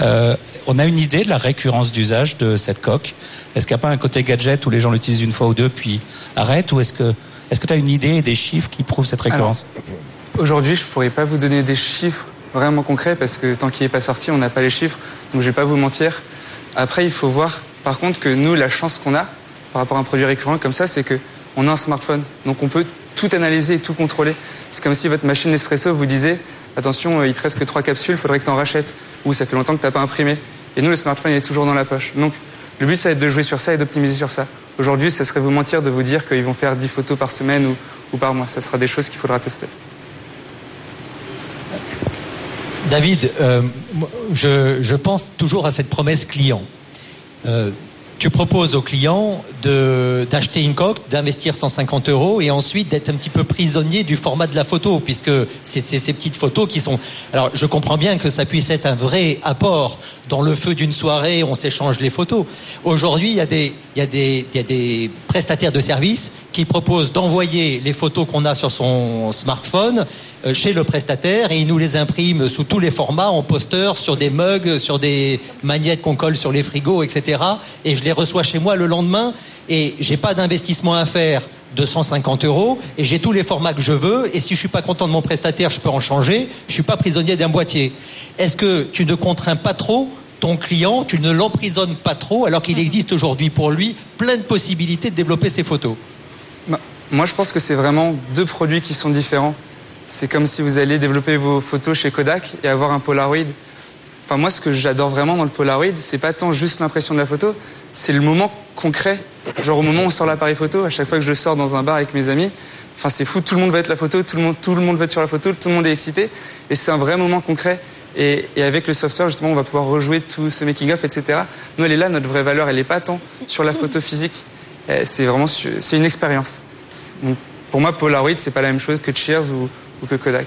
S24: Euh, on a une idée de la récurrence d'usage de cette coque. Est-ce qu'il n'y a pas un côté gadget où les gens l'utilisent une fois ou deux puis arrêtent Ou est-ce que est-ce que tu as une idée et des chiffres qui prouvent cette récurrence?
S13: Aujourd'hui, je pourrais pas vous donner des chiffres vraiment concrets parce que tant qu'il n'est pas sorti, on n'a pas les chiffres. Donc je vais pas vous mentir. Après, il faut voir, par contre, que nous, la chance qu'on a par rapport à un produit récurrent comme ça, c'est que on a un smartphone. Donc on peut tout analyser tout contrôler. C'est comme si votre machine Nespresso vous disait attention, euh, il te reste que trois capsules, faudrait que tu en rachètes. Ou ça fait longtemps que t'as pas imprimé. Et nous, le smartphone il est toujours dans la poche. Donc le but, ça va être de jouer sur ça et d'optimiser sur ça. Aujourd'hui, ça serait vous mentir de vous dire qu'ils vont faire 10 photos par semaine ou, par mois. Ça sera des choses qu'il faudra tester.
S25: David, euh, je pense toujours à cette promesse client. Euh, tu proposes au client d'acheter une coque, d'investir 150 euros et ensuite d'être un petit peu prisonnier du format de la photo, puisque c'est ces petites photos qui sont. Alors, je comprends bien que ça puisse être un vrai apport dans le feu d'une soirée, on s'échange les photos. Aujourd'hui, il y a des, il y a des, il y a des prestataires de services qui proposent d'envoyer les photos qu'on a sur son smartphone chez le prestataire et il nous les imprime sous tous les formats, en poster, sur des mugs, sur des magnettes qu'on colle sur les frigos, etc. Et je les reçois chez moi le lendemain et j'ai pas d'investissement à faire de 150 euros et j'ai tous les formats que je veux et si je suis pas content de mon prestataire, je peux en changer. Je suis pas prisonnier d'un boîtier. Est-ce que tu ne contrains pas trop ton client, tu ne l'emprisonnes pas trop alors qu'il existe aujourd'hui pour lui plein de possibilités de développer ses photos?
S13: Moi, je pense que c'est vraiment deux produits qui sont différents. C'est comme si vous alliez développer vos photos chez Kodak et avoir un Polaroid. Enfin, moi, ce que j'adore vraiment dans le Polaroid, c'est pas tant juste l'impression de la photo, c'est le moment concret. Genre au moment où on sort l'appareil photo, à chaque fois que je sors dans un bar avec mes amis, enfin, c'est fou, tout le monde va être la photo, tout le monde, tout le monde va être sur la photo, tout le monde est excité, et c'est un vrai moment concret. Et, avec le software, justement, on va pouvoir rejouer tout ce making-of, etc. Nous, elle est là, notre vraie valeur, elle est pas tant sur la photo physique. Euh, C'est vraiment, c'est une expérience. Pour moi, Polaroid, c'est pas la même chose que Cheers ou, ou que Kodak.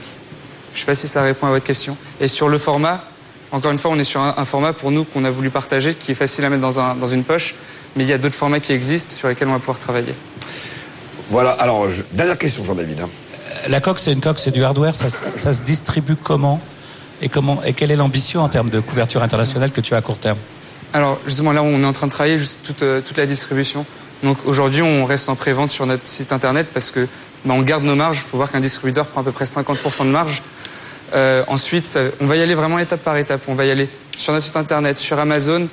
S13: Je sais pas si ça répond à votre question. Et sur le format, encore une fois, on est sur un, un format pour nous qu'on a voulu partager, qui est facile à mettre dans, un, dans une poche, mais il y a d'autres formats qui existent sur lesquels on va pouvoir travailler.
S2: Voilà, alors, je- dernière question, Jean-David. hein.
S24: La coque, c'est une coque, c'est du hardware. Ça, ça se distribue comment et comment et quelle est l'ambition en termes de couverture internationale que tu as à court terme?
S13: Alors justement là, on est en train de travailler juste toute, euh, toute la distribution. Donc aujourd'hui, on reste en pré-vente sur notre site internet parce que on garde nos marges. Il faut voir qu'un distributeur prend à peu près 50% de marge. Euh, ensuite, on va y aller vraiment étape par étape. On va y aller sur notre site internet, sur Amazon.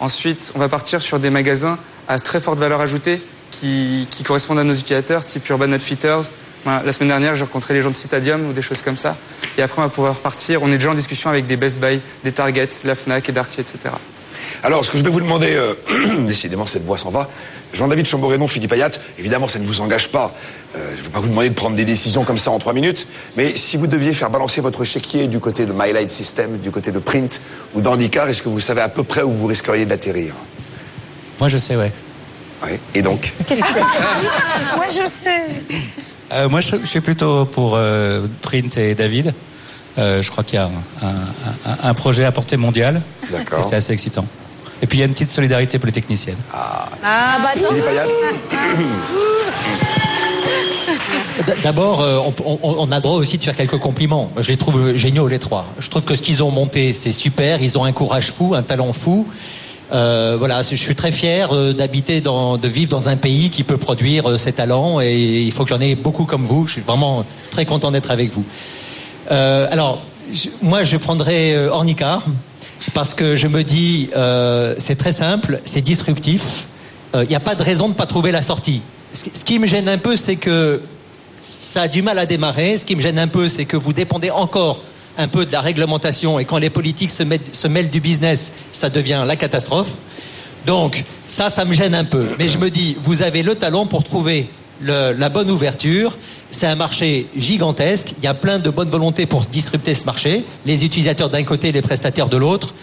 S13: Ensuite, on va partir sur des magasins à très forte valeur ajoutée qui, correspondent à nos utilisateurs, type Urban Outfitters. Voilà, la semaine dernière, j'ai rencontré les gens de Citadium ou des choses comme ça. Et après, on va pouvoir partir. On est déjà en discussion avec des Best Buy, des Target, la Fnac et Darty, etc.
S2: Alors, ce que je vais vous demander, euh, décidément cette voix s'en va, Jean-David Chamboredon, Philippe Ayat, évidemment ça ne vous engage pas, euh, je ne vais pas vous demander de prendre des décisions comme ça en trois minutes, mais si vous deviez faire balancer votre chéquier du côté de My Light System, du côté de Print ou d'Handicar, est-ce que vous savez à peu près où vous risqueriez d'atterrir?
S24: Moi, je sais, ouais.
S2: Ouais. Et donc?
S5: Moi, je sais.
S24: Euh, moi, je, je suis plutôt pour euh, Print et David. Euh, je crois qu'il y a un, un- un projet à portée mondiale.
S2: D'accord.
S24: Et c'est assez excitant. Et puis, il y a une petite solidarité pour les techniciennes.
S3: Ah bah.
S2: Philippe Ayat
S25: D- D'abord, euh, on, a droit aussi de faire quelques compliments. Je les trouve géniaux les trois. Je trouve que ce qu'ils ont monté, c'est super. Ils ont un courage fou, un talent fou. Euh, voilà, je suis très fier euh, d'habiter dans, de vivre dans un pays qui peut produire ces talents et il faut que j'en ai beaucoup comme vous. Je suis vraiment très content d'être avec vous. Euh, alors, moi, je prendrais euh, Ornicar parce que je me dis, euh, c'est très simple, c'est disruptif. Il n'y a pas de raison de ne pas trouver la sortie. Ce, qui- me gêne un peu, c'est que ça a du mal à démarrer. Ce qui me gêne un peu, c'est que vous dépendez encore un peu de la réglementation et quand les politiques se, se mêlent du business, ça devient la catastrophe. Donc ça, ça me gêne un peu. Mais je me dis, vous avez le talent pour trouver le- la bonne ouverture. C'est un marché gigantesque. Il y a plein de bonnes volontés pour disrupter ce marché. Les utilisateurs d'un côté, les prestataires de l'autre.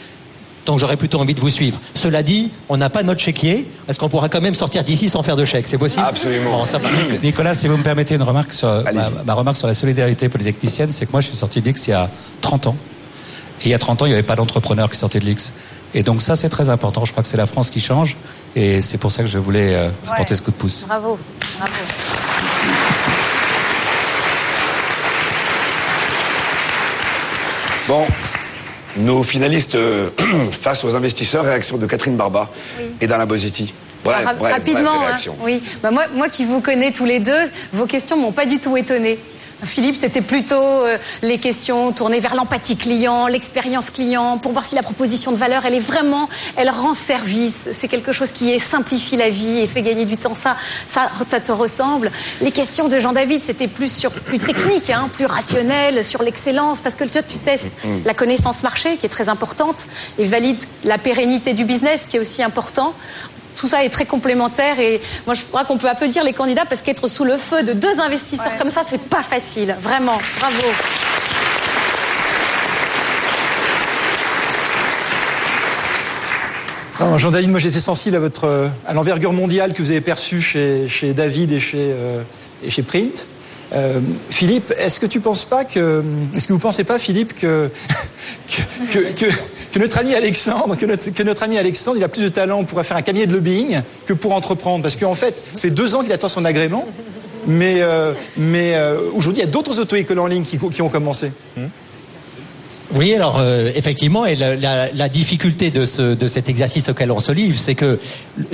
S25: Donc j'aurais plutôt envie de vous suivre. Cela dit, on n'a pas notre chéquier. Est-ce qu'on pourra quand même sortir d'ici sans faire de chèque? C'est possible?
S2: Absolument.
S25: Bon, ça va.
S24: Nicolas, si vous me permettez une remarque sur, ma, ma remarque sur la solidarité polytechnicienne, c'est que moi, je suis sorti de l'X il y a 30 ans. Et il y a 30 ans, il n'y avait pas d'entrepreneur qui sortait de l'X. Et donc ça, c'est très important. Je crois que c'est la France qui change. Et c'est pour ça que je voulais euh, apporter ce coup de pouce.
S20: Bravo, bravo.
S2: Bon, nos finalistes euh, face aux investisseurs, réaction de Catherine Barba et d'Alain Bosetti. Bref,
S8: Ra-
S2: bref,
S8: rapidement,
S2: bref,
S8: hein. oui. Bah, moi, moi qui vous connais tous les deux, vos questions m'ont pas du tout étonné. Philippe, c'était plutôt euh, les questions tournées vers l'empathie client, l'expérience client, pour voir si la proposition de valeur, elle est vraiment, elle rend service. C'est quelque chose qui simplifie la vie et fait gagner du temps. Ça, ça, ça te ressemble. Les questions de Jean-David, c'était plus sur plus technique, hein, plus rationnel, sur l'excellence, parce que toi, tu testes
S2: Mm.
S8: la connaissance marché, qui est très importante, et valide la pérennité du business, qui est aussi important. Tout ça est très complémentaire et moi je crois qu'on peut applaudir les candidats parce qu'être sous le feu de deux investisseurs comme ça, c'est pas facile. Vraiment, bravo.
S6: Jean-David, moi j'étais sensible à votre euh, à l'envergure mondiale que vous avez perçue chez, chez David et chez, euh, et chez Print. Euh, Philippe, est-ce que tu penses pas que est-ce que vous pensez pas Philippe que que, notre ami Alexandre il a plus de talent pour faire un cabinet de lobbying que pour entreprendre? Parce qu'en fait ça fait deux ans qu'il attend son agrément mais euh, euh, aujourd'hui il y a d'autres auto-écoles en ligne qui, qui ont commencé.
S25: Oui, alors euh, effectivement, et la, la- la difficulté de, ce, de cet exercice auquel on se livre, c'est que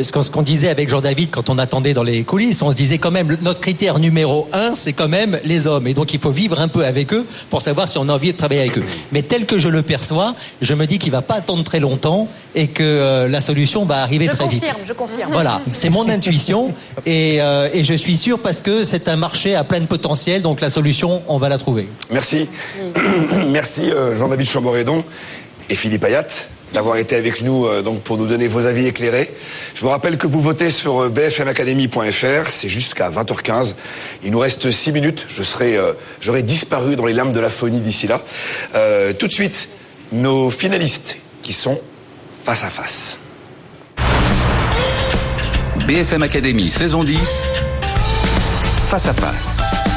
S25: ce qu'on disait avec Jean-David quand on attendait dans les coulisses, on se disait quand même, notre critère numéro un, c'est quand même les hommes. Et donc il faut vivre un peu avec eux pour savoir si on a envie de travailler avec eux. Mais tel que je le perçois, je me dis qu'il va pas attendre très longtemps et que euh, la solution va arriver
S8: Je
S25: très vite.
S8: confirme, je confirme.
S25: Voilà, c'est mon intuition et, euh, et je suis sûr parce que c'est un marché à plein de potentiel, donc la solution, on va la trouver.
S2: Merci. Merci euh, Jean-David Chamboredon et Philippe Ayat d'avoir été avec nous euh, donc pour nous donner vos avis éclairés. Je vous rappelle que vous votez sur euh, bfmacademy.fr, c'est jusqu'à 20h15. Il nous reste 6 minutes, je serai euh, j'aurai disparu dans les lames de la phonie d'ici là. Tout de suite, nos finalistes qui sont face à face.
S1: BFM Academy, saison 10, face à face.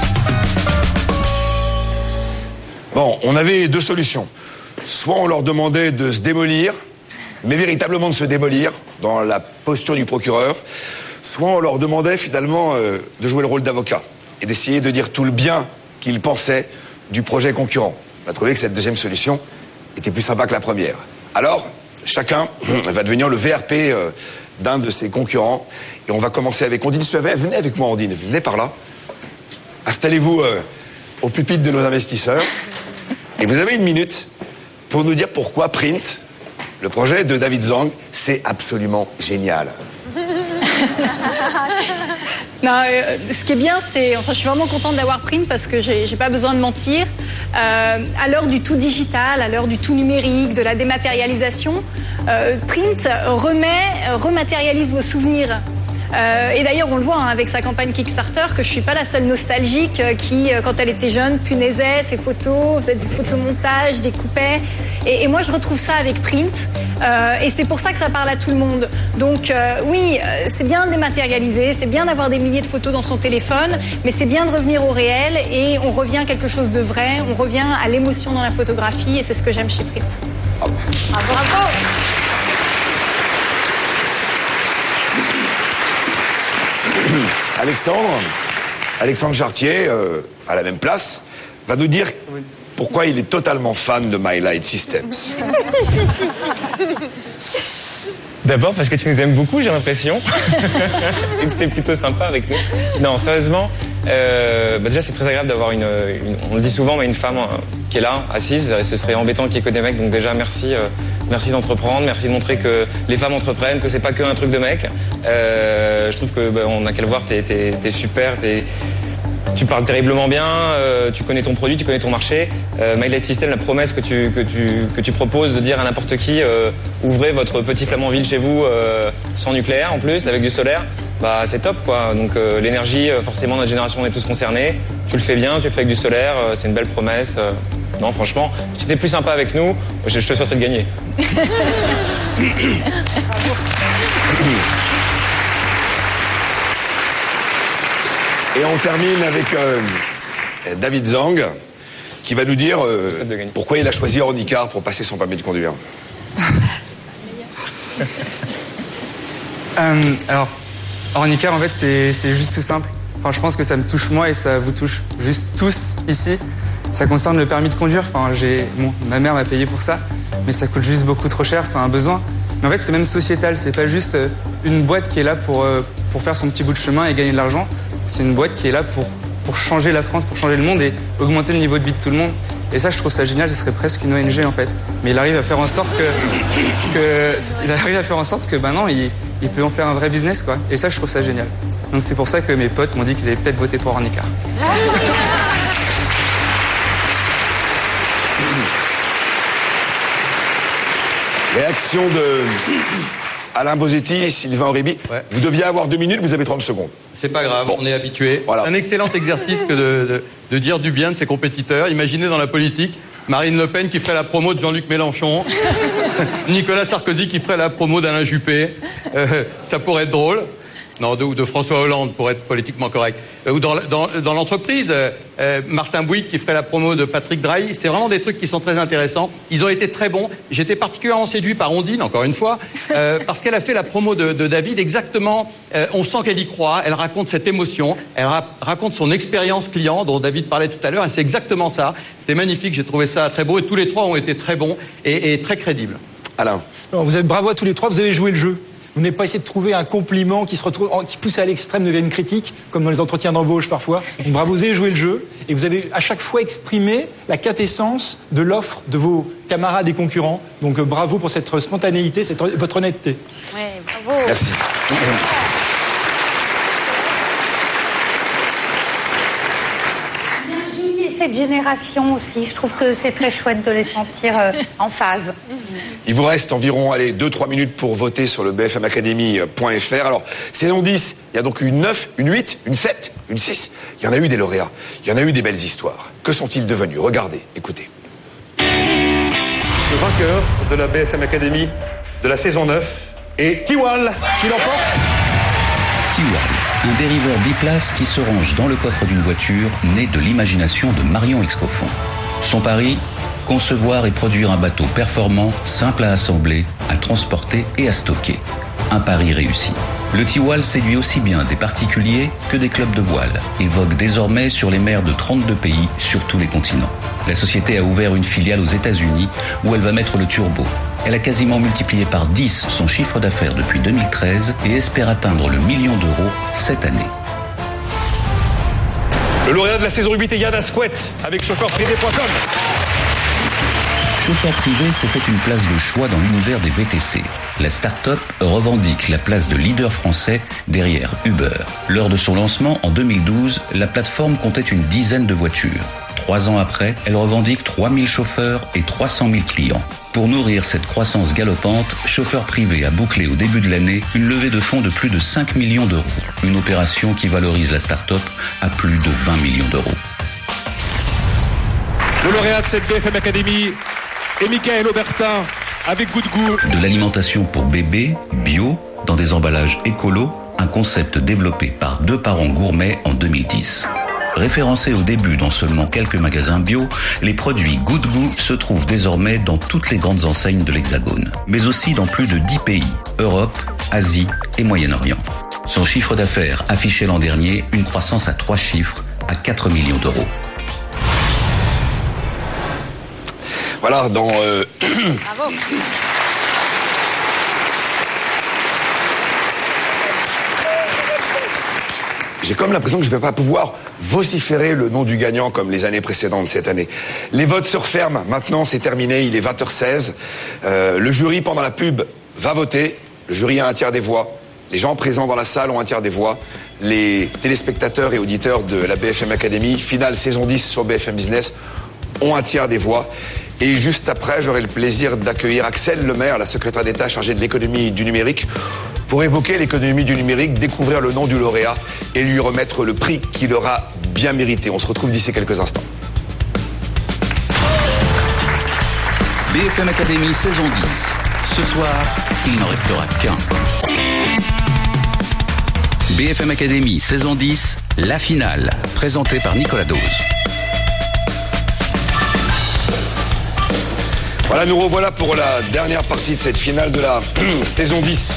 S2: Bon, on avait deux solutions. Soit on leur demandait de se démolir, mais véritablement de se démolir dans la posture du procureur, soit on leur demandait finalement euh, de jouer le rôle d'avocat et d'essayer de dire tout le bien qu'ils pensaient du projet concurrent. On a trouvé que cette deuxième solution était plus sympa que la première. Alors, chacun va devenir le VRP euh, d'un de ses concurrents et on va commencer avec Ondine Suavet. Venez avec moi Ondine, venez par là. Installez-vous euh, au pupitre de nos investisseurs. Et vous avez une minute pour nous dire pourquoi Print, le projet de David Zang, c'est absolument génial.
S14: Non, euh, ce qui est bien, c'est, enfin, je suis vraiment contente d'avoir Print parce que j'ai pas besoin de mentir. Euh, à l'heure du tout digital, à l'heure du tout numérique, de la dématérialisation, Euh, print remet, rematérialise vos souvenirs. Euh, et d'ailleurs, on le voit hein, avec sa campagne Kickstarter que je suis pas la seule nostalgique euh, qui, euh, quand elle était jeune, punaisait ses photos, faisait des photomontages, découpait. Et, et moi, je retrouve ça avec Print. Euh, et c'est pour ça que ça parle à tout le monde. Donc euh, oui, c'est bien de dématérialiser, c'est bien d'avoir des milliers de photos dans son téléphone, mais c'est bien de revenir au réel et on revient à quelque chose de vrai, on revient à l'émotion dans la photographie et c'est ce que j'aime chez Print. Bravo, bravo.
S2: Alexandre, Alexandre Chartier, euh, à la même place, va nous dire pourquoi il est totalement fan de My Light Systems.
S15: D'abord parce que tu nous aimes beaucoup, j'ai l'impression. et que tu es plutôt sympa avec nous. Non, sérieusement, euh, bah déjà c'est très agréable d'avoir une, une- On le dit souvent, mais une femme euh, qui est là, assise. Ce serait embêtant qu'il y ait que des mecs. Donc déjà, merci, euh, merci d'entreprendre, merci de montrer que les femmes entreprennent, que c'est pas que un truc de mec. Je trouve que bah, on a qu'à le voir, t'es es, super, t'es tu parles terriblement bien, euh, tu connais ton produit, tu connais ton marché. Euh, My System, la promesse que tu, que tu, que tu proposes de dire à n'importe qui, euh, ouvrez votre petit Flamanville chez vous euh, sans nucléaire en plus, avec du solaire, bah c'est top quoi. Donc l'énergie, forcément notre génération on est tous concernés. Tu le fais bien, tu le fais avec du solaire, c'est une belle promesse. non franchement, si t'es plus sympa avec nous, je, je te souhaiterais de gagner.
S2: Et on termine avec euh, David Zang, qui va nous dire euh, pourquoi il a choisi Ornicar pour passer son permis de conduire.
S13: Euh, alors, Ornicar, en fait, c'est c'est juste tout simple. Enfin, je pense que ça me touche moi et ça vous touche juste tous ici. Ça concerne le permis de conduire. Enfin, j'ai, bon, ma mère m'a payé pour ça, mais ça coûte juste beaucoup trop cher. C'est un besoin. Mais en fait, c'est même sociétal. C'est pas juste une boîte qui est là pour euh, pour faire son petit bout de chemin et gagner de l'argent. C'est une boîte qui est là pour pour changer la France, pour changer le monde et augmenter le niveau de vie de tout le monde. Et ça, je trouve ça génial. Ce serait presque une ONG en fait. Mais il arrive à faire en sorte que il arrive à faire en sorte que maintenant il, il peut en faire un vrai business quoi. Et ça, je trouve ça génial. Donc c'est pour ça que mes potes m'ont dit qu'ils allaient peut-être voter pour Ornicar.
S2: Réaction de Alain Bosetti, Sylvain Aurébi. Vous deviez avoir deux minutes, vous avez 30 secondes.
S7: C'est pas grave, on est habitué. Un excellent exercice que de, de- de dire du bien de ses compétiteurs. Imaginez dans la politique Marine Le Pen qui ferait la promo de Jean-Luc Mélenchon, Nicolas Sarkozy qui ferait la promo d'Alain Juppé. Euh, ça pourrait être drôle. Non, de, ou de François Hollande pour être politiquement correct. Euh, ou dans, dans, dans l'entreprise, euh, euh, Martin Bouygues qui ferait la promo de Patrick Drahi. C'est vraiment des trucs qui sont très intéressants. Ils ont été très bons. J'étais particulièrement séduit par Ondine, encore une fois, euh, parce qu'elle a fait la promo de, de David exactement. euh, on sent qu'elle y croit. Elle raconte cette émotion. Elle ra- raconte son expérience client dont David parlait tout à l'heure. Et c'est exactement ça. C'était magnifique. J'ai trouvé ça très beau. Et tous les trois ont été très bons et, et très crédibles.
S2: Alain.
S6: Non, vous avez bravo à tous les trois, vous avez joué le jeu. Vous n'avez pas essayé de trouver un compliment qui se retrouve, qui pousse à l'extrême devient une critique, comme dans les entretiens d'embauche parfois. Donc bravo, vous avez joué le jeu et vous avez à chaque fois exprimé la quintessence de l'offre de vos camarades et concurrents. Donc euh, bravo pour cette spontanéité, cette, votre honnêteté.
S3: Ouais, bravo.
S2: Merci.
S5: Julie et cette génération aussi, je trouve que c'est très chouette de les sentir euh, en phase.
S2: Il vous reste environ allez, 2-3 minutes pour voter sur le bfmacademy.fr. Alors, saison 10, il y a donc une 9, une 8, une 7, une 6. Il y en a eu des lauréats. Il y en a eu des belles histoires. Que sont-ils devenus? Regardez, écoutez.
S26: Le vainqueur de la BFM Academy de la saison 9 est Tiwal qui l'emporte?
S1: Tiwal, un dériveur biplace qui se range dans le coffre d'une voiture né de l'imagination de Marion Excoffon. Son pari Concevoir et produire un bateau performant, simple à assembler, à transporter et à stocker. Un pari réussi. Le Tiwal séduit aussi bien des particuliers que des clubs de voile et vogue désormais sur les mers de 32 pays sur tous les continents. La société a ouvert une filiale aux États-Unis où elle va mettre le turbo. Elle a quasiment multiplié par 10 son chiffre d'affaires depuis 2013 et espère atteindre le million d'euros cette année.
S26: Le lauréat de la saison 8 est Yann Asquette avec chauffeurprivé.com.
S1: Chauffeur privé s'est fait une place de choix dans l'univers des VTC. La start-up revendique la place de leader français derrière Uber. Lors de son lancement en 2012, la plateforme comptait une dizaine de voitures. Trois ans après, elle revendique 3000 chauffeurs et 300 000 clients. Pour nourrir cette croissance galopante, Chauffeur Privé a bouclé au début de l'année une levée de fonds de plus de 5 millions d'euros. Une opération qui valorise la start-up à plus de 20 millions d'euros.
S26: Le lauréat de cette BFM Academy est Michael Aubertin avec goût de goût.
S1: De l'alimentation pour bébés, bio, dans des emballages écolos, un concept développé par deux parents gourmets en 2010. Référencés au début dans seulement quelques magasins bio, les produits Good Goût se trouvent désormais dans toutes les grandes enseignes de l'Hexagone, mais aussi dans plus de 10 pays, Europe, Asie et Moyen-Orient. Son chiffre d'affaires affichait l'an dernier une croissance à trois chiffres, à 4 millions d'euros.
S2: Voilà, dans... euh,
S8: Bravo.
S2: J'ai comme l'impression que je ne vais pas pouvoir vociférer le nom du gagnant comme les années précédentes cette année. Les votes se referment. Maintenant, c'est terminé. Il est 20h16. Euh, le jury, pendant la pub, va voter. Le jury a un tiers des voix. Les gens présents dans la salle ont un tiers des voix. Les téléspectateurs et auditeurs de la BFM Academy, finale saison 10 sur BFM Business, ont un tiers des voix. Et juste après, j'aurai le plaisir d'accueillir Axel Lemaire, la secrétaire d'État chargée de l'économie du numérique, pour évoquer l'économie du numérique, découvrir le nom du lauréat et lui remettre le prix qu'il aura bien mérité. On se retrouve d'ici quelques instants.
S1: BFM Academy saison 10. Ce soir, il n'en restera qu'un. BFM Academy saison 10, la finale, présentée par Nicolas Dose.
S2: Voilà, nous revoilà pour la dernière partie de cette finale de la saison 10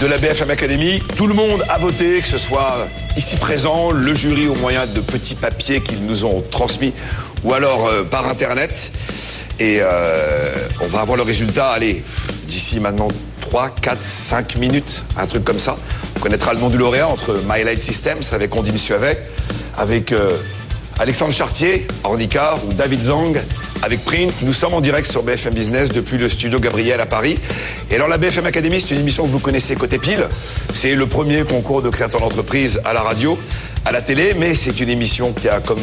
S2: de la BFM Academy. Tout le monde a voté, que ce soit ici présent, le jury au moyen de petits papiers qu'ils nous ont transmis, ou alors euh, par Internet. Et euh, on va avoir le résultat, allez, d'ici maintenant 3, 4, 5 minutes, un truc comme ça. On connaîtra le nom du lauréat entre My Light Systems avec Ondine Suavet, avec euh, Alexandre Chartier, Ornicar ou David Zang avec Print. Nous sommes en direct sur BFM Business depuis le studio Gabriel à Paris. Et alors la BFM Academy, c'est une émission que vous connaissez côté pile. C'est le premier concours de créateurs d'entreprise à la radio, à la télé, mais c'est une émission qui a comme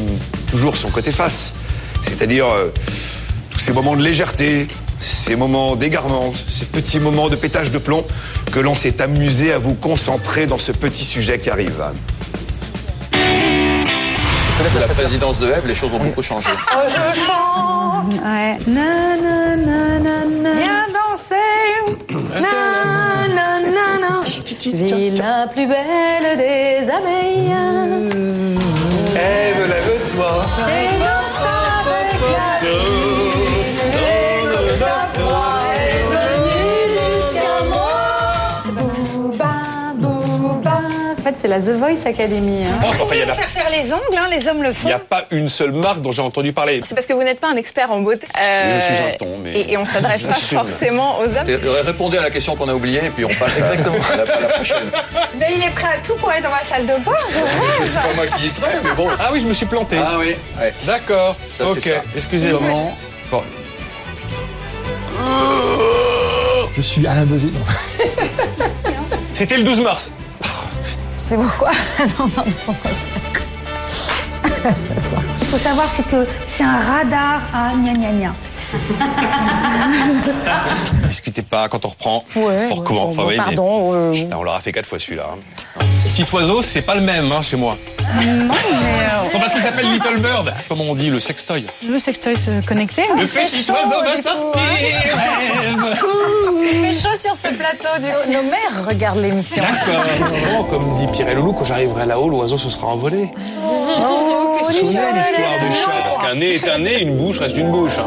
S2: toujours son côté face. C'est-à-dire euh, tous ces moments de légèreté, ces moments d'égarement, ces petits moments de pétage de plomb que l'on s'est amusé à vous concentrer dans ce petit sujet qui arrive.
S7: Sous la présidence de Eve, les choses ont beaucoup changé.
S5: Oh, je chante. Ouais. Na, na, na, na, na. Viens danser. Na, na, na, na.
S20: Ville la plus belle des abeilles.
S26: Ève, lève-toi.
S5: Et
S8: fait, c'est la The Voice Academy. hein.
S26: Oh, enfin, il y
S5: Faire faire les ongles, hein, les hommes le
S26: il
S5: font.
S26: n'y a pas une seule marque dont j'ai entendu parler.
S10: C'est parce que vous n'êtes pas un expert en beauté. Euh,
S26: Je suis un ton, mais-
S10: Et, et on s'adresse pas forcément aux hommes.
S7: Et, euh, Répondez à la question qu'on a oubliée et puis on passe à-
S10: Exactement.
S7: à, la, à la prochaine.
S5: Mais il est prêt à tout pour aller dans ma salle de bain, je rêve.
S7: C'est pas moi qui y serai, mais bon.
S26: Ah oui, je me suis planté.
S7: Ah oui, ouais.
S26: D'accord.
S7: Ça, c'est
S26: ok. Excusez-moi.
S7: Bon.
S6: Je suis Alain Bosé. non.
S26: C'était le 12 mars.
S5: C'est pourquoi Non, non, non. Il faut savoir, c'est que c'est un radar à gna gna gna.
S26: Discutez pas quand on reprend.
S5: Ouais,
S26: on recommence.
S5: ouais, bon, pardon, euh,
S26: Là, on l'aura fait quatre fois celui-là. hein. Petit oiseau, c'est pas le même hein, chez moi.
S10: Non, mais.
S26: Non, parce qu'il s'appelle Little Bird. Comment on dit le sextoy
S10: Le sextoy se connecter.
S26: Le petit oiseau va sortir.
S20: Il fait chaud sur ce plateau du coup. Nos mères regardent l'émission.
S26: D'accord. Oh, comme dit Pierre et Loulou, quand j'arriverai là-haut, l'oiseau se sera envolé.
S20: Oh,
S26: vous souvenez l'histoire du chat Parce qu'un nez est un nez, une bouche reste une bouche. hein.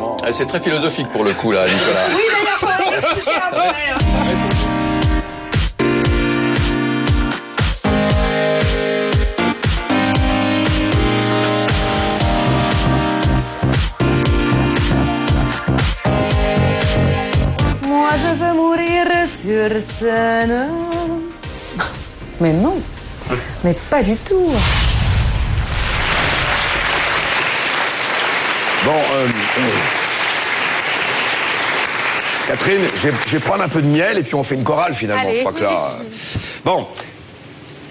S26: Donc,
S7: Ah, C'est très philosophique pour le coup, là, Nicolas.
S5: Oui, faut expliquer après. je veux mourir sur scène.
S20: Mais non. Mais pas du tout.
S2: Bon, euh, Catherine, je vais, je vais prendre un peu de miel et puis on fait une chorale finalement.
S8: Allez,
S2: je crois que là.
S8: oui.
S2: euh, Bon,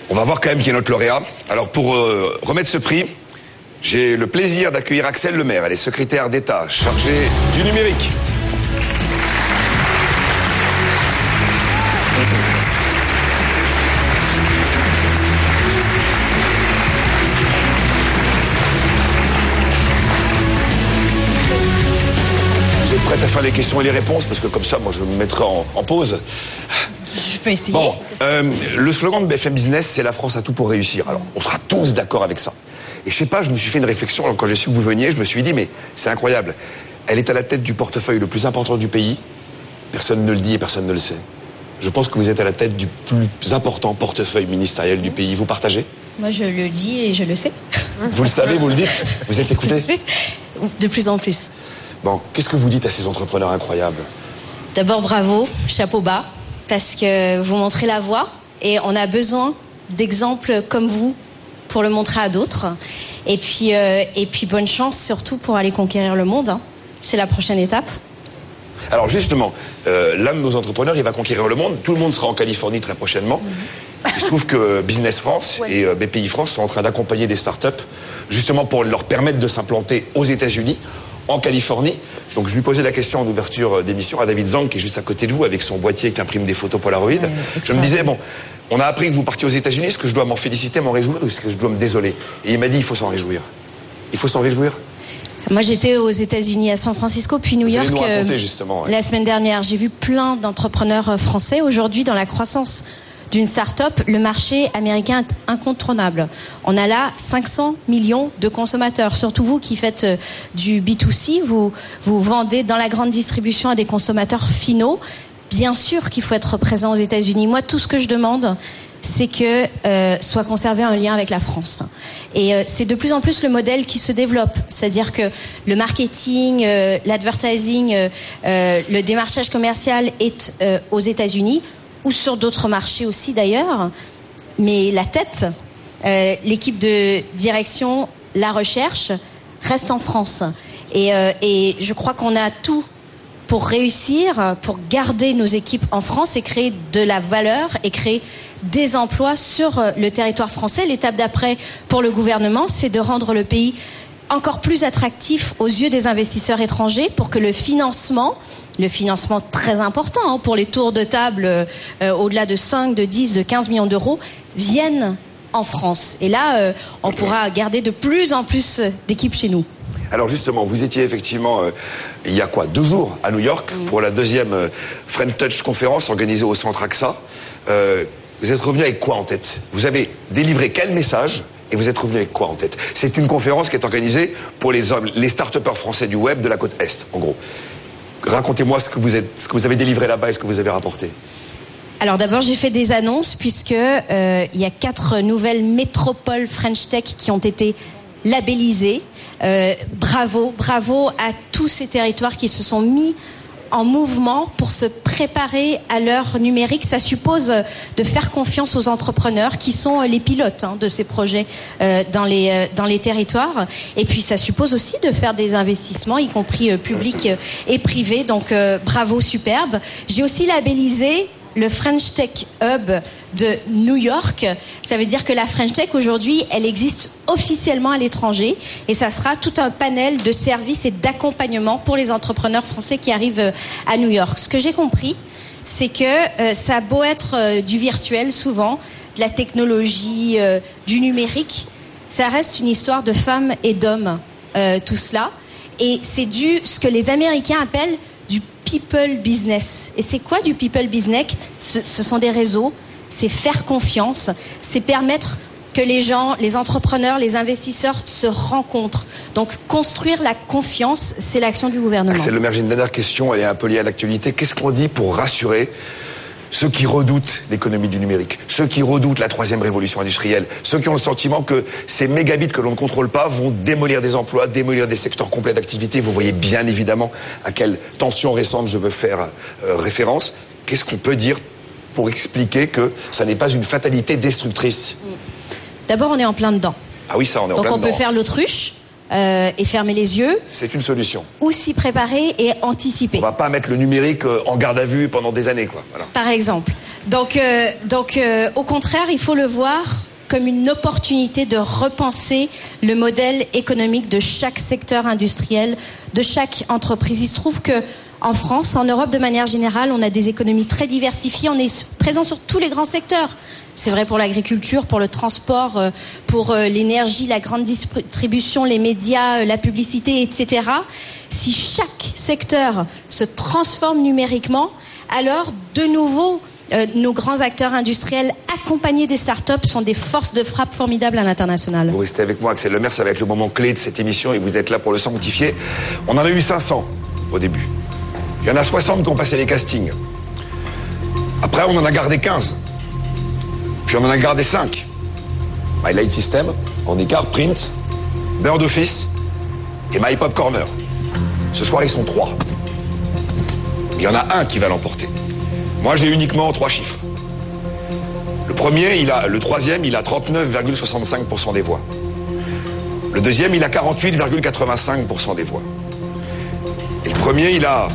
S2: on va voir quand même qui est notre lauréat. Alors pour euh, remettre ce prix, J'ai le plaisir d'accueillir Axel Lemaire. Elle est secrétaire d'État chargée du numérique. Faire les questions et les réponses Parce que comme ça, moi, je me mettrai en, en pause.
S27: Je peux essayer.
S2: Bon, euh, le slogan de BFM Business, c'est la France a tout pour réussir. Alors, on sera tous d'accord avec ça. Et je sais pas, je me suis fait une réflexion alors, quand j'ai su que vous veniez, je me suis dit, mais c'est incroyable. Elle est à la tête du portefeuille le plus important du pays. Personne ne le dit et personne ne le sait. Je pense que vous êtes à la tête du plus important portefeuille ministériel du pays. Vous partagez?
S27: Moi, je le dis et je le sais.
S2: Vous le savez, vous le dites Vous êtes écouté?
S27: De plus en plus.
S2: Bon, qu'est-ce que vous dites à ces entrepreneurs incroyables?
S27: D'abord, bravo, chapeau bas, parce que vous montrez la voie et on a besoin d'exemples comme vous pour le montrer à d'autres. Et puis, euh, et puis bonne chance surtout pour aller conquérir le monde. hein. C'est la prochaine étape.
S2: Alors justement, euh, l'un de nos entrepreneurs, il va conquérir le monde. Tout le monde sera en Californie très prochainement. Il se trouve que Business France et euh, BPI France sont en train d'accompagner des startups justement pour leur permettre de s'implanter aux États-Unis, en Californie. Donc je lui posais la question en ouverture euh, d'émission à David Zang, qui est juste à côté de vous, avec son boîtier qui imprime des photos Polaroid. je me disais, bon, on a appris que vous partiez aux États-Unis, est-ce que je dois m'en féliciter, m'en réjouir, ou est-ce que je dois me désoler? Et il m'a dit, il faut s'en réjouir. Il faut s'en réjouir.
S27: Moi, j'étais aux États-Unis, à San Francisco, puis New
S2: Vous
S27: York
S2: nous raconter,
S27: euh,
S2: justement, ouais.
S27: la semaine dernière. J'ai vu plein d'entrepreneurs euh, français. Aujourd'hui, dans la croissance d'une start-up, le marché américain est incontournable. On a là 500 millions de consommateurs. Surtout vous qui faites euh, du B2C, vous, vous vendez dans la grande distribution à des consommateurs finaux. Bien sûr qu'il faut être présent aux États-Unis. Moi, tout ce que je demande, c'est que euh, soit conservé un lien avec la France. Et euh, c'est de plus en plus le modèle qui se développe, c'est-à-dire que le marketing, euh, l'advertising, euh, euh, le démarchage commercial est aux États-Unis ou sur d'autres marchés aussi d'ailleurs. Mais la tête, euh, l'équipe de direction, la recherche reste en France. Et, euh, et je crois qu'on a tout pour réussir, pour garder nos équipes en France et créer de la valeur et créer des emplois sur euh, le territoire français. L'étape d'après pour le gouvernement, c'est de rendre le pays encore plus attractif aux yeux des investisseurs étrangers pour que le financement, le financement très important hein, pour les tours de table euh, au-delà de 5, de 10, de 15 millions d'euros, viennent en France. Et là, euh, on pourra garder de plus en plus d'équipes chez nous.
S2: Alors justement, vous étiez effectivement, euh, il y a quoi, deux jours à New York pour la deuxième euh, Friend Touch conférence organisée au Centre AXA. Euh, vous êtes revenu avec quoi en tête? Vous avez délivré quel message et vous êtes revenu avec quoi en tête? C'est une conférence qui est organisée pour les, hommes- les start-upers français du web de la côte Est, en gros. Racontez-moi ce que vous, êtes, ce que vous avez délivré là-bas et ce que vous avez rapporté.
S27: Alors d'abord, j'ai fait des annonces puisque euh, il y a quatre nouvelles métropoles French Tech qui ont été labellisées. Euh, bravo, bravo à tous ces territoires qui se sont mis en mouvement pour se préparer à l'heure numérique. Ça suppose de faire confiance aux entrepreneurs qui sont les pilotes hein, de ces projets euh, dans, les, euh, dans les territoires. Et puis ça suppose aussi de faire des investissements, y compris euh, publics et privés. Donc bravo, superbe. J'ai aussi labellisé le French Tech Hub de New York. Ça veut dire que la French Tech aujourd'hui, elle existe officiellement à l'étranger et ça sera tout un panel de services et d'accompagnement pour les entrepreneurs français qui arrivent euh, à New York. Ce que j'ai compris, c'est que euh, ça a beau être euh, du virtuel souvent, de la technologie, du numérique, ça reste une histoire de femmes et d'hommes, tout cela. Et c'est du ce que les Américains appellent people business. Et c'est quoi du people business? Ce, sont des réseaux, c'est faire confiance, c'est permettre que les gens, les entrepreneurs, les investisseurs se rencontrent. Donc construire la confiance, c'est l'action du gouvernement.
S2: C'est le j'ai une dernière question, elle est un peu liée à l'actualité. Qu'est-ce qu'on dit pour rassurer ceux qui redoutent l'économie du numérique, ceux qui redoutent la troisième révolution industrielle, ceux qui ont le sentiment que ces mégabits que l'on ne contrôle pas vont démolir des emplois, démolir des secteurs complets d'activité. Vous voyez bien évidemment à quelle tension récente je veux faire euh, référence. Qu'est-ce qu'on peut dire pour expliquer que ça n'est pas une fatalité destructrice?
S27: D'abord, on est en plein dedans.
S2: Ah oui, ça, on est en
S27: Donc
S2: plein
S27: on peut faire l'autruche euh, et fermer les yeux,
S2: C'est une solution.
S27: ou s'y préparer et anticiper.
S2: On va pas mettre le numérique euh, en garde à vue pendant des années, quoi. Voilà.
S27: par exemple. Donc, euh, donc euh, au contraire, il faut le voir comme une opportunité de repenser le modèle économique de chaque secteur industriel, de chaque entreprise. Il se trouve que en France, en Europe de manière générale, on a des économies très diversifiées, on est présent sur tous les grands secteurs. C'est vrai pour l'agriculture, pour le transport, euh, pour euh, l'énergie, la grande distribution, les médias, euh, la publicité, etc. Si chaque secteur se transforme numériquement, alors de nouveau, nos grands acteurs industriels accompagnés des startups sont des forces de frappe formidables à l'international.
S2: Vous restez avec moi, Axel Lemaire, ça va être le moment clé de cette émission et vous êtes là pour le sanctifier. On en a eu 500 au début. Il y en a 60 qui ont passé les castings. Après, on en a gardé 15. Puis on en a gardé 5. My Light System, écart Print, Bird Office et My Pop Corner. Ce soir, ils sont trois. Il y en a un qui va l'emporter. Moi, j'ai uniquement trois chiffres. Le premier, il a, le troisième, il a 39,65% des voix. Le deuxième, il a 48,85% des voix. Et le premier, il a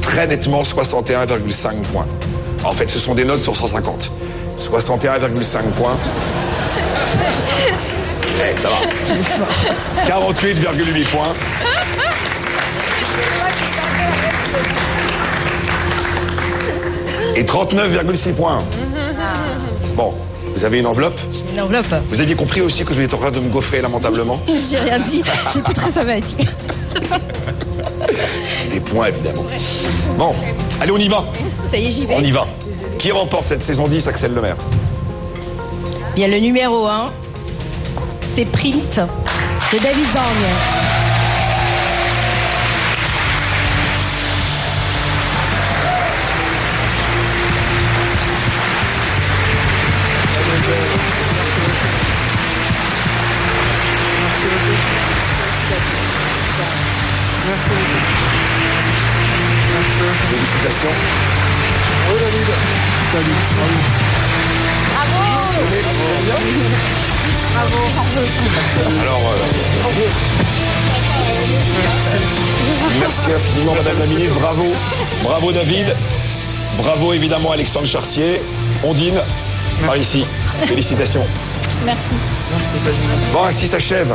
S2: très nettement 61,5 points. En fait, ce sont des notes sur 150. 61,5 points. Eh, ça va. 48,8 points. Et 39,6 points. Bon, vous avez une enveloppe
S27: Une enveloppe.
S2: Vous aviez compris aussi que je vais être en train de me gaufrer lamentablement
S27: J'ai rien dit, j'étais très sympathique.
S2: Des points, évidemment. Bon, allez, on y va.
S27: Ça y est, j'y vais.
S2: On y va. Qui remporte cette saison 10, Axel Lemaire
S27: Bien, le numéro 1, c'est Print de David Borgne.
S2: Merci Félicitations.
S28: Oui, David. Salut.
S2: Bravo.
S28: Bravo.
S2: Alors, euh, merci infiniment, Madame la Ministre. Bravo. Bravo, David. Bravo, évidemment, Alexandre Chartier. Ondine, par ici. Félicitations.
S14: Merci.
S2: Bon, ainsi s'achève.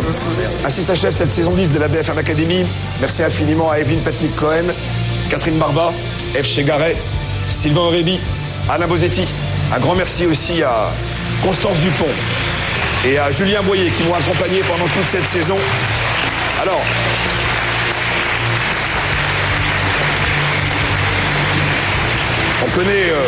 S2: Ainsi s'achève cette saison 10 de la BFM Academy. Merci infiniment à Evelyne Patnik Cohen, Catherine Barba, F. Chegaret, Sylvain Aurébi, Alain Bosetti. Un grand merci aussi à Constance Dupont et à Julien Boyer qui m'ont accompagné pendant toute cette saison. Alors, on connaît, euh,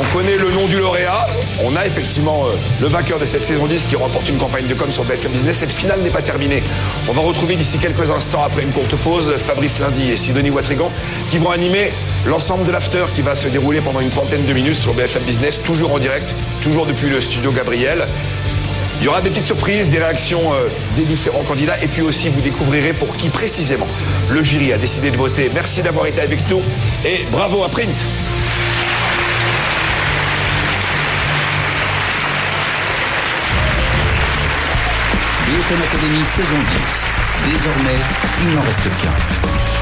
S2: on connaît le nom du lauréat. On a effectivement euh, le vainqueur de cette saison 10 qui remporte une campagne de com sur BFM Business. Cette finale n'est pas terminée. On va retrouver d'ici quelques instants, après une courte pause, Fabrice Lundy et Sidonie Watrigan qui vont animer l'ensemble de l'after qui va se dérouler pendant une trentaine de minutes sur BFM Business, toujours en direct, toujours depuis le studio Gabriel. Il y aura des petites surprises, des réactions euh, des différents candidats et puis aussi vous découvrirez pour qui précisément le jury a décidé de voter. Merci d'avoir été avec nous et bravo à Print.
S1: BFM Academy saison 10. Désormais, il n'en reste qu'un.